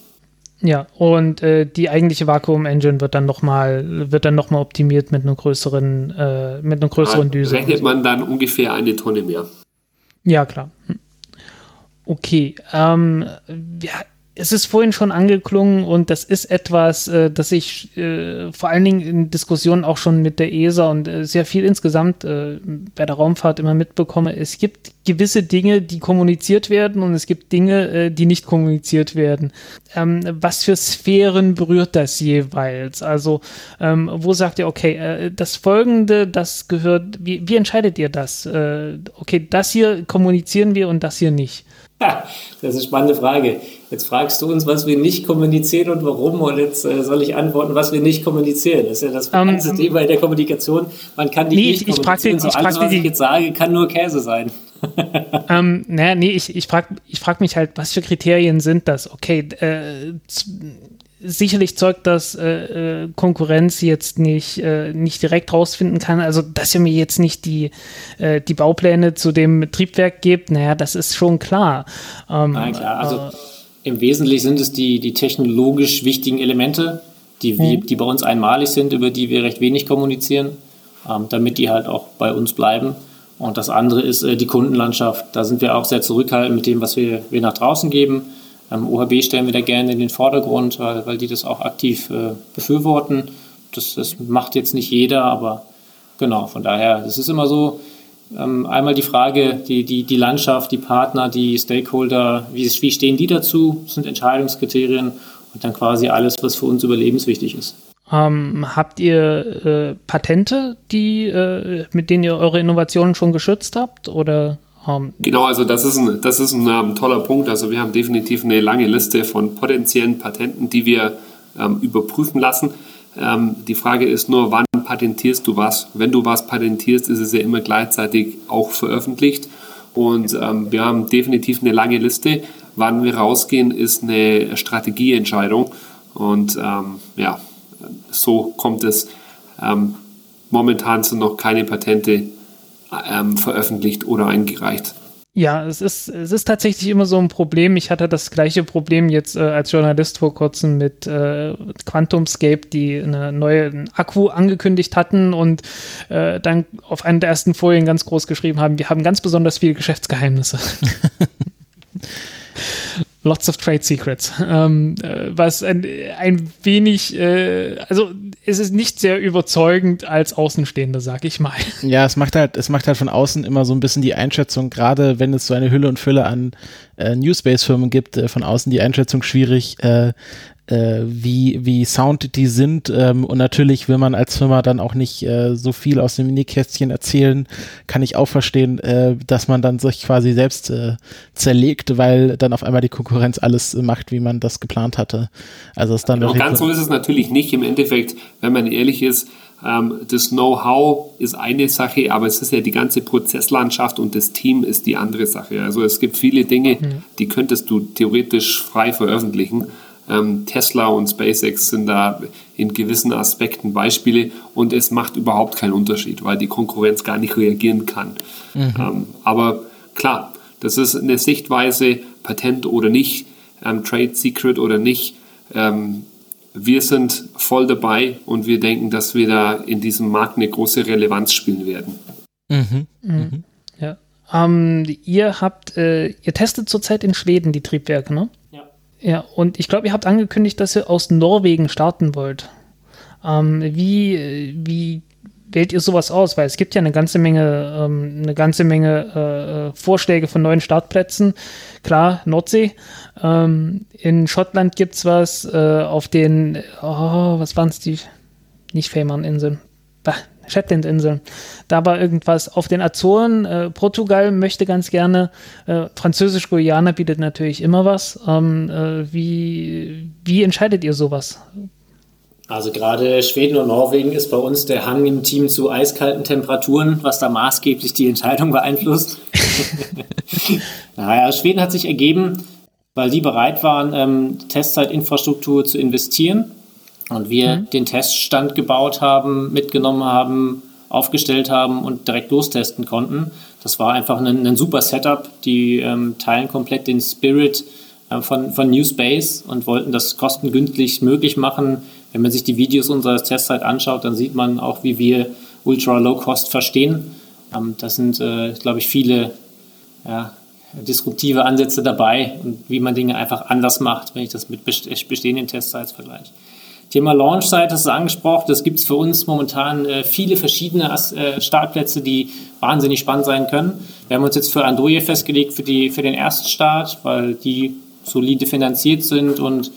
Ja, und äh, die eigentliche Vakuum-Engine wird dann nochmal wird dann noch mal optimiert mit einer größeren, äh, mit einer größeren da Düse. Rechnet man dann ungefähr eine Tonne mehr. Ja, klar. Hm. Okay. Ähm, ja, es ist vorhin schon angeklungen und das ist etwas, äh, das ich äh, vor allen Dingen in Diskussionen auch schon mit der ESA und äh, sehr viel insgesamt äh, bei der Raumfahrt immer mitbekomme. Es gibt gewisse Dinge, die kommuniziert werden und es gibt Dinge, äh, die nicht kommuniziert werden. Ähm, was für Sphären berührt das jeweils? Also ähm, wo sagt ihr, okay, äh, das Folgende, das gehört, wie, wie entscheidet ihr das? okay, das hier kommunizieren wir und das hier nicht. das ist eine spannende Frage. Jetzt fragst du uns, was wir nicht kommunizieren und warum. Und jetzt äh, soll ich antworten, was wir nicht kommunizieren. Das ist ja das ähm, ganze um, Thema in der Kommunikation. Man kann die nee, nicht ich, kommunizieren. Ich so alles, was ich jetzt sage, kann nur Käse sein. ähm, naja, nee, ich, ich frage ich frag mich halt, was für Kriterien sind das? Okay, äh, sicherlich zeugt das äh, äh, Konkurrenz jetzt nicht, äh, nicht direkt rausfinden kann. Also, dass ihr mir jetzt nicht die, äh, die Baupläne zu dem Triebwerk gebt, naja, das ist schon klar. Ähm, Nein, klar. Also, äh, im Wesentlichen sind es die, die technologisch wichtigen Elemente, die, mhm. die bei uns einmalig sind, über die wir recht wenig kommunizieren, ähm, damit die halt auch bei uns bleiben. Und das andere ist äh, die Kundenlandschaft. Da sind wir auch sehr zurückhaltend mit dem, was wir, wir nach draußen geben. Ähm, OHB stellen wir da gerne in den Vordergrund, weil, weil die das auch aktiv äh, befürworten. Das, das macht jetzt nicht jeder, aber genau, von daher, es ist immer so, ähm, einmal die Frage, die, die, die Landschaft, die Partner, die Stakeholder, wie, wie stehen die dazu, das sind Entscheidungskriterien und dann quasi alles, was für uns überlebenswichtig ist. Ähm, habt ihr äh, Patente, die, äh, mit denen ihr eure Innovationen schon geschützt habt? Oder, ähm genau, also das ist, ein, das ist ein, ähm, toller Punkt. Also wir haben definitiv eine lange Liste von potenziellen Patenten, die wir ähm, überprüfen lassen. Ähm, die Frage ist nur, wann patentierst du was? Wenn du was patentierst, ist es ja immer gleichzeitig auch veröffentlicht. Und ähm, wir haben definitiv eine lange Liste. Wann wir rausgehen, ist eine Strategieentscheidung. Und ähm, ja, so kommt es. Ähm, momentan sind noch keine Patente ähm, veröffentlicht oder eingereicht. Ja, es ist, es ist tatsächlich immer so ein Problem. Ich hatte das gleiche Problem jetzt äh, als Journalist vor kurzem mit äh, QuantumScape, die eine neue Akku angekündigt hatten und äh, dann auf einer der ersten Folien ganz groß geschrieben haben, wir haben ganz besonders viele Geschäftsgeheimnisse. Lots of Trade Secrets. Ähm, äh, was ein, ein wenig, äh, also es ist nicht sehr überzeugend als Außenstehende, sag ich mal. Ja, es macht halt, es macht halt von außen immer so ein bisschen die Einschätzung, gerade wenn es so eine Hülle und Fülle an äh, New Space-Firmen gibt, äh, von außen die Einschätzung schwierig, äh, äh, wie, wie sound die sind. Ähm, und natürlich will man als Firma dann auch nicht äh, so viel aus dem Minikästchen erzählen. Kann ich auch verstehen, äh, dass man dann sich quasi selbst äh, zerlegt, weil dann auf einmal die Konkurrenz alles macht, wie man das geplant hatte. Also ist dann genau, ganz so ist es natürlich nicht. Im Endeffekt, wenn man ehrlich ist, ähm, das Know-how ist eine Sache, aber es ist ja die ganze Prozesslandschaft und das Team ist die andere Sache. Also es gibt viele Dinge, mhm. die könntest du theoretisch frei veröffentlichen. Ähm, Tesla und SpaceX sind da in gewissen Aspekten Beispiele und es macht überhaupt keinen Unterschied, weil die Konkurrenz gar nicht reagieren kann. Mhm. Ähm, aber klar, das ist eine Sichtweise, Patent oder nicht, ähm, Trade Secret oder nicht. Ähm, wir sind voll dabei und wir denken, dass wir da in diesem Markt eine große Relevanz spielen werden. Mhm. Mhm. mhm. Ja. Ähm, ihr habt, äh, ihr testet zurzeit in Schweden die Triebwerke, ne? Ja, und ich glaube, ihr habt angekündigt, dass ihr aus Norwegen starten wollt. Ähm, wie, wie wählt ihr sowas aus? Weil es gibt ja eine ganze Menge, ähm, eine ganze Menge äh, äh Vorschläge von neuen Startplätzen. Klar, Nordsee. Ähm, in Schottland gibt es was äh, auf den, oh, was waren es die? Nicht Fehmarninseln. Shetlandinseln. Da war irgendwas auf den Azoren. Äh, Portugal möchte ganz gerne. Äh, Französisch-Guyana bietet natürlich immer was. Ähm, äh, wie, wie entscheidet ihr sowas? Also gerade Schweden und Norwegen ist bei uns der Hang im Team zu eiskalten Temperaturen, was da maßgeblich die Entscheidung beeinflusst. naja, Schweden hat sich ergeben, weil die bereit waren, ähm, Testzeitinfrastruktur zu investieren und wir mhm. den Teststand gebaut haben, mitgenommen haben, aufgestellt haben und direkt lostesten konnten. Das war einfach ein, ein super Setup. Die ähm, teilen komplett den Spirit äh, von, von New Space und wollten das kostengünstig möglich machen. Wenn man sich die Videos unserer Testzeit anschaut, dann sieht man auch, wie wir Ultra Low Cost verstehen. Ähm, das sind, äh, glaube ich, viele ja, disruptive Ansätze dabei und wie man Dinge einfach anders macht, wenn ich das mit bestehenden Testsites vergleiche. Thema Launch-Site, das ist angesprochen. Das gibt es für uns momentan äh, viele verschiedene äh, Startplätze, die wahnsinnig spannend sein können. Wir haben uns jetzt für Androje festgelegt für, die, für den Erststart, weil die solide finanziert sind und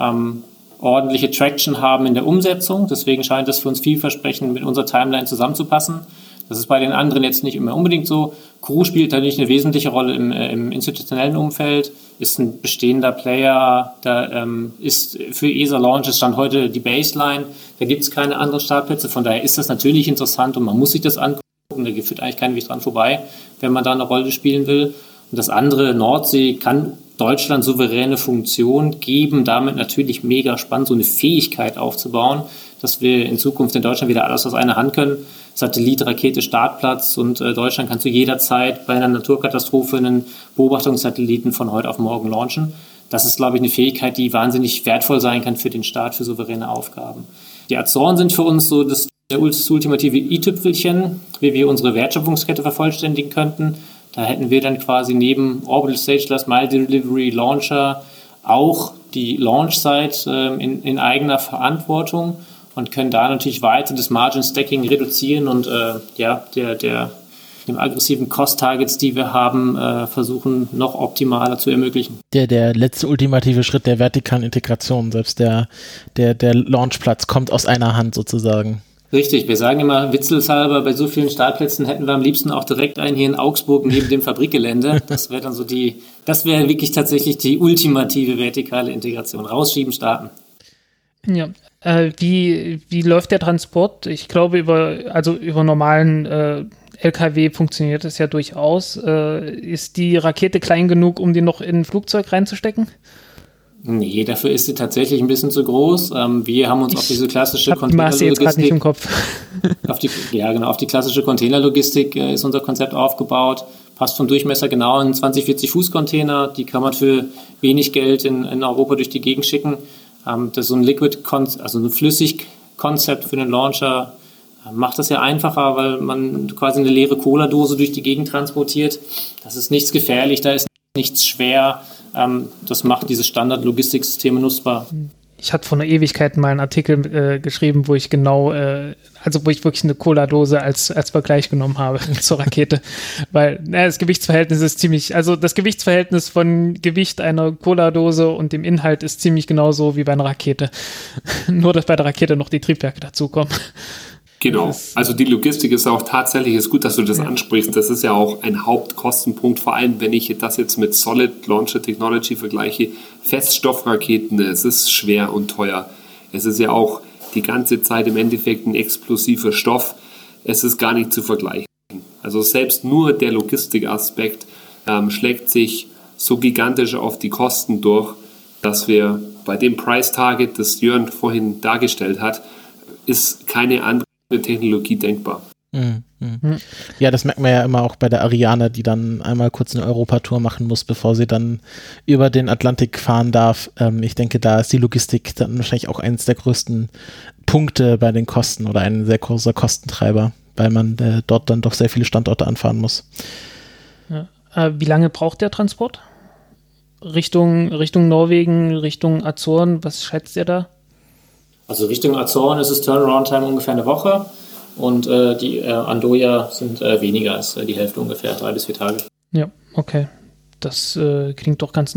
ähm, ordentliche Traction haben in der Umsetzung. Deswegen scheint es für uns vielversprechend mit unserer Timeline zusammenzupassen. Das ist bei den anderen jetzt nicht immer unbedingt so. Crew spielt da nicht eine wesentliche Rolle im, äh, im institutionellen Umfeld, ist ein bestehender Player, da ähm, ist für ESA Launches stand heute die Baseline, da gibt es keine anderen Startplätze, von daher ist das natürlich interessant und man muss sich das angucken, da führt eigentlich kein Weg dran vorbei, wenn man da eine Rolle spielen will. Und das andere, Nordsee, kann Deutschland souveräne Funktion geben, damit natürlich mega spannend, so eine Fähigkeit aufzubauen, dass wir in Zukunft in Deutschland wieder alles aus einer Hand können. Satellit, Rakete, Startplatz und äh, Deutschland kann zu jeder Zeit bei einer Naturkatastrophe einen Beobachtungssatelliten von heute auf morgen launchen. Das ist, glaube ich, eine Fähigkeit, die wahnsinnig wertvoll sein kann für den Staat, für souveräne Aufgaben. Die Azoren sind für uns so das, das ultimative i-Tüpfelchen, wie wir unsere Wertschöpfungskette vervollständigen könnten. Da hätten wir dann quasi neben Orbital Stage Last Mile Delivery Launcher auch die Launch-Site äh, in, in eigener Verantwortung und können da natürlich weiter das Margin Stacking reduzieren und äh, ja, der, der, dem aggressiven Cost-Targets, die wir haben, äh, versuchen noch optimaler zu ermöglichen. Der, der letzte ultimative Schritt der vertikalen Integration, selbst der, der, der Launchplatz kommt aus einer Hand sozusagen. Richtig, wir sagen immer witzelshalber, bei so vielen Startplätzen hätten wir am liebsten auch direkt einen hier in Augsburg neben dem Fabrikgelände. Das wäre dann so die, das wäre wirklich tatsächlich die ultimative vertikale Integration. Rausschieben, starten. Ja, äh, wie, wie läuft der Transport? Ich glaube, über, also über normalen äh, LKW funktioniert es ja durchaus. Äh, ist die Rakete klein genug, um die noch in ein Flugzeug reinzustecken? Nee, dafür ist sie tatsächlich ein bisschen zu groß. Ähm, wir haben uns ich auf diese klassische Containerlogistik. im Kopf. auf die, ja, genau, auf die klassische Containerlogistik äh, ist unser Konzept aufgebaut. Passt vom Durchmesser genau in 20, 40 Fuß Container. Die kann man für wenig Geld in, in Europa durch die Gegend schicken. Ähm, das so ein Liquid, also ein Flüssig-Konzept für den Launcher äh, macht das ja einfacher, weil man quasi eine leere Cola-Dose durch die Gegend transportiert. Das ist nichts gefährlich, da ist nichts schwer. Ähm, das macht diese Standard-Logistiksysteme nutzbar. Ich hatte vor einer Ewigkeit mal einen Artikel äh, geschrieben, wo ich genau, äh, also wo ich wirklich eine Cola-Dose als, als Vergleich genommen habe zur Rakete. Weil na, das Gewichtsverhältnis ist ziemlich, also das Gewichtsverhältnis von Gewicht einer Cola-Dose und dem Inhalt ist ziemlich genauso wie bei einer Rakete. Nur, dass bei der Rakete noch die Triebwerke dazukommen. Genau. Also die Logistik ist auch tatsächlich, ist gut, dass du das ja. ansprichst. Das ist ja auch ein Hauptkostenpunkt, vor allem wenn ich das jetzt mit Solid Launcher Technology vergleiche. Feststoffraketen, es ist schwer und teuer. Es ist ja auch die ganze Zeit im Endeffekt ein explosiver Stoff. Es ist gar nicht zu vergleichen. Also selbst nur der Logistikaspekt ähm, schlägt sich so gigantisch auf die Kosten durch, dass wir bei dem Price Target, das Jörn vorhin dargestellt hat, ist keine andere Technologie denkbar. Mhm, mhm. Ja, das merkt man ja immer auch bei der Ariane, die dann einmal kurz eine Europatour machen muss, bevor sie dann über den Atlantik fahren darf. Ähm, ich denke, da ist die Logistik dann wahrscheinlich auch eines der größten Punkte bei den Kosten oder ein sehr großer Kostentreiber, weil man äh, dort dann doch sehr viele Standorte anfahren muss. Ja. Äh, wie lange braucht der Transport? Richtung, Richtung Norwegen, Richtung Azoren, was schätzt ihr da? Also Richtung Azoren ist es Turnaround-Time ungefähr eine Woche und äh, die äh, Andoja sind äh, weniger als äh, die Hälfte ungefähr, drei bis vier Tage. Ja, okay. Das äh, klingt doch ganz,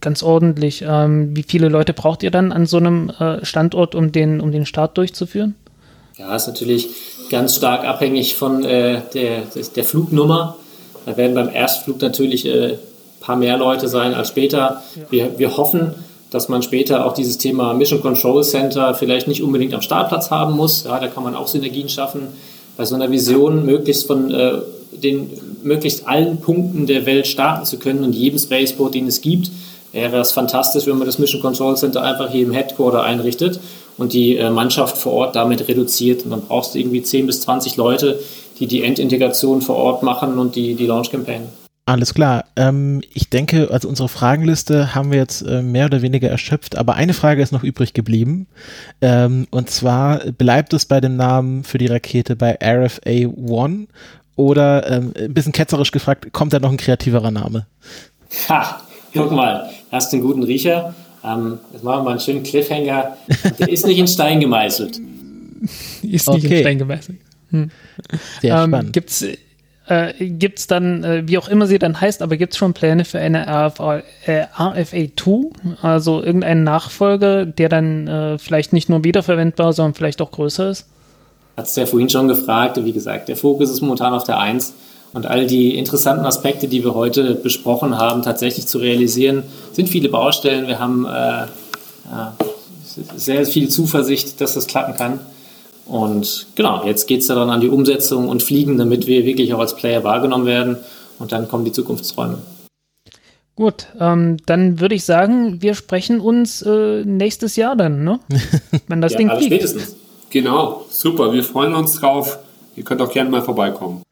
ganz ordentlich. Ähm, wie viele Leute braucht ihr dann an so einem äh, Standort, um den, um den Start durchzuführen? Ja, ist natürlich ganz stark abhängig von der, der Flugnummer. Da werden beim Erstflug natürlich ein paar mehr Leute sein als später. Ja. Wir, wir hoffen, dass man später auch dieses Thema Mission Control Center vielleicht nicht unbedingt am Startplatz haben muss. Ja, da kann man auch Synergien schaffen. Bei so einer Vision möglichst von äh, den möglichst allen Punkten der Welt starten zu können und jedem Spaceport, den es gibt, wäre es fantastisch, wenn man das Mission Control Center einfach hier im Headquarter einrichtet und die äh, Mannschaft vor Ort damit reduziert. Und dann brauchst du irgendwie 10 bis 20 Leute, die die Endintegration vor Ort machen und die, die Launch Campaign. Alles klar. Ähm, ich denke, also unsere Fragenliste haben wir jetzt äh, mehr oder weniger erschöpft, aber eine Frage ist noch übrig geblieben. Ähm, und zwar bleibt es bei dem Namen für die Rakete bei RFA One oder ähm, ein bisschen ketzerisch gefragt, kommt da noch ein kreativerer Name? Ha, guck mal, hast einen guten Riecher. Ähm, jetzt machen wir mal einen schönen Cliffhanger. Der ist nicht in Stein gemeißelt. ist nicht okay. in Stein gemeißelt. Hm. Sehr ähm, spannend. Gibt's äh, gibt es dann, äh, wie auch immer sie dann heißt, aber gibt es schon Pläne für eine RFA, äh, RFA 2, also irgendeinen Nachfolger, der dann äh, vielleicht nicht nur wiederverwendbar, sondern vielleicht auch größer ist? Hat es ja vorhin schon gefragt, wie gesagt, der Fokus ist momentan auf der 1 und all die interessanten Aspekte, die wir heute besprochen haben, tatsächlich zu realisieren, sind viele Baustellen. Wir haben äh, sehr viel Zuversicht, dass das klappen kann. Und genau, jetzt geht es dann an die Umsetzung und Fliegen, damit wir wirklich auch als Player wahrgenommen werden. Und dann kommen die Zukunftsräume. Gut, ähm, dann würde ich sagen, wir sprechen uns äh, nächstes Jahr dann, ne? Wenn das ja, Ding fliegt. Spätestens. Genau, super, wir freuen uns drauf. Ihr könnt auch gerne mal vorbeikommen.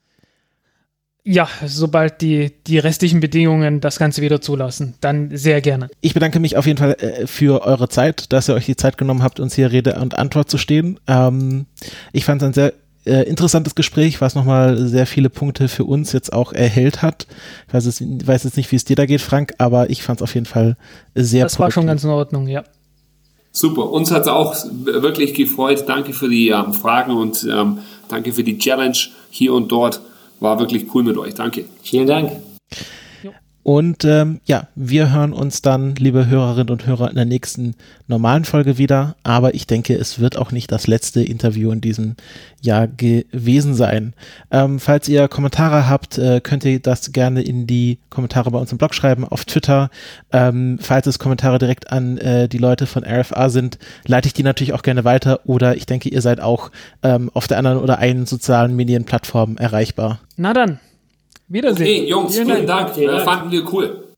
Ja, sobald die, die restlichen Bedingungen das Ganze wieder zulassen, dann sehr gerne. Ich bedanke mich auf jeden Fall äh, für eure Zeit, dass ihr euch die Zeit genommen habt, uns hier Rede und Antwort zu stehen. Ähm, ich fand es ein sehr äh, interessantes Gespräch, was nochmal sehr viele Punkte für uns jetzt auch erhellt hat. Ich weiß jetzt, weiß jetzt nicht, wie es dir da geht, Frank, aber ich fand es auf jeden Fall sehr Das produktiv. war schon ganz in Ordnung, ja. Super, uns hat es auch wirklich gefreut. Danke für die ähm, Fragen und ähm, danke für die Challenge hier und dort. War wirklich cool mit euch. Danke. Vielen Dank. Und ähm, ja, wir hören uns dann, liebe Hörerinnen und Hörer, in der nächsten normalen Folge wieder. Aber ich denke, es wird auch nicht das letzte Interview in diesem Jahr gewesen sein. Ähm, falls ihr Kommentare habt, äh, könnt ihr das gerne in die Kommentare bei uns im Blog schreiben, auf Twitter. Ähm, falls es Kommentare direkt an äh, die Leute von RFA sind, leite ich die natürlich auch gerne weiter. Oder ich denke, ihr seid auch ähm, auf der anderen oder einen sozialen Medienplattform erreichbar. Na dann. Wiedersehen. Okay, Jungs, vielen, vielen Dank. Dank. Fanden wir cool.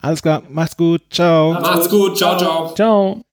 Alles klar, macht's gut. Ciao. Macht's gut. Ciao, ciao. Ciao.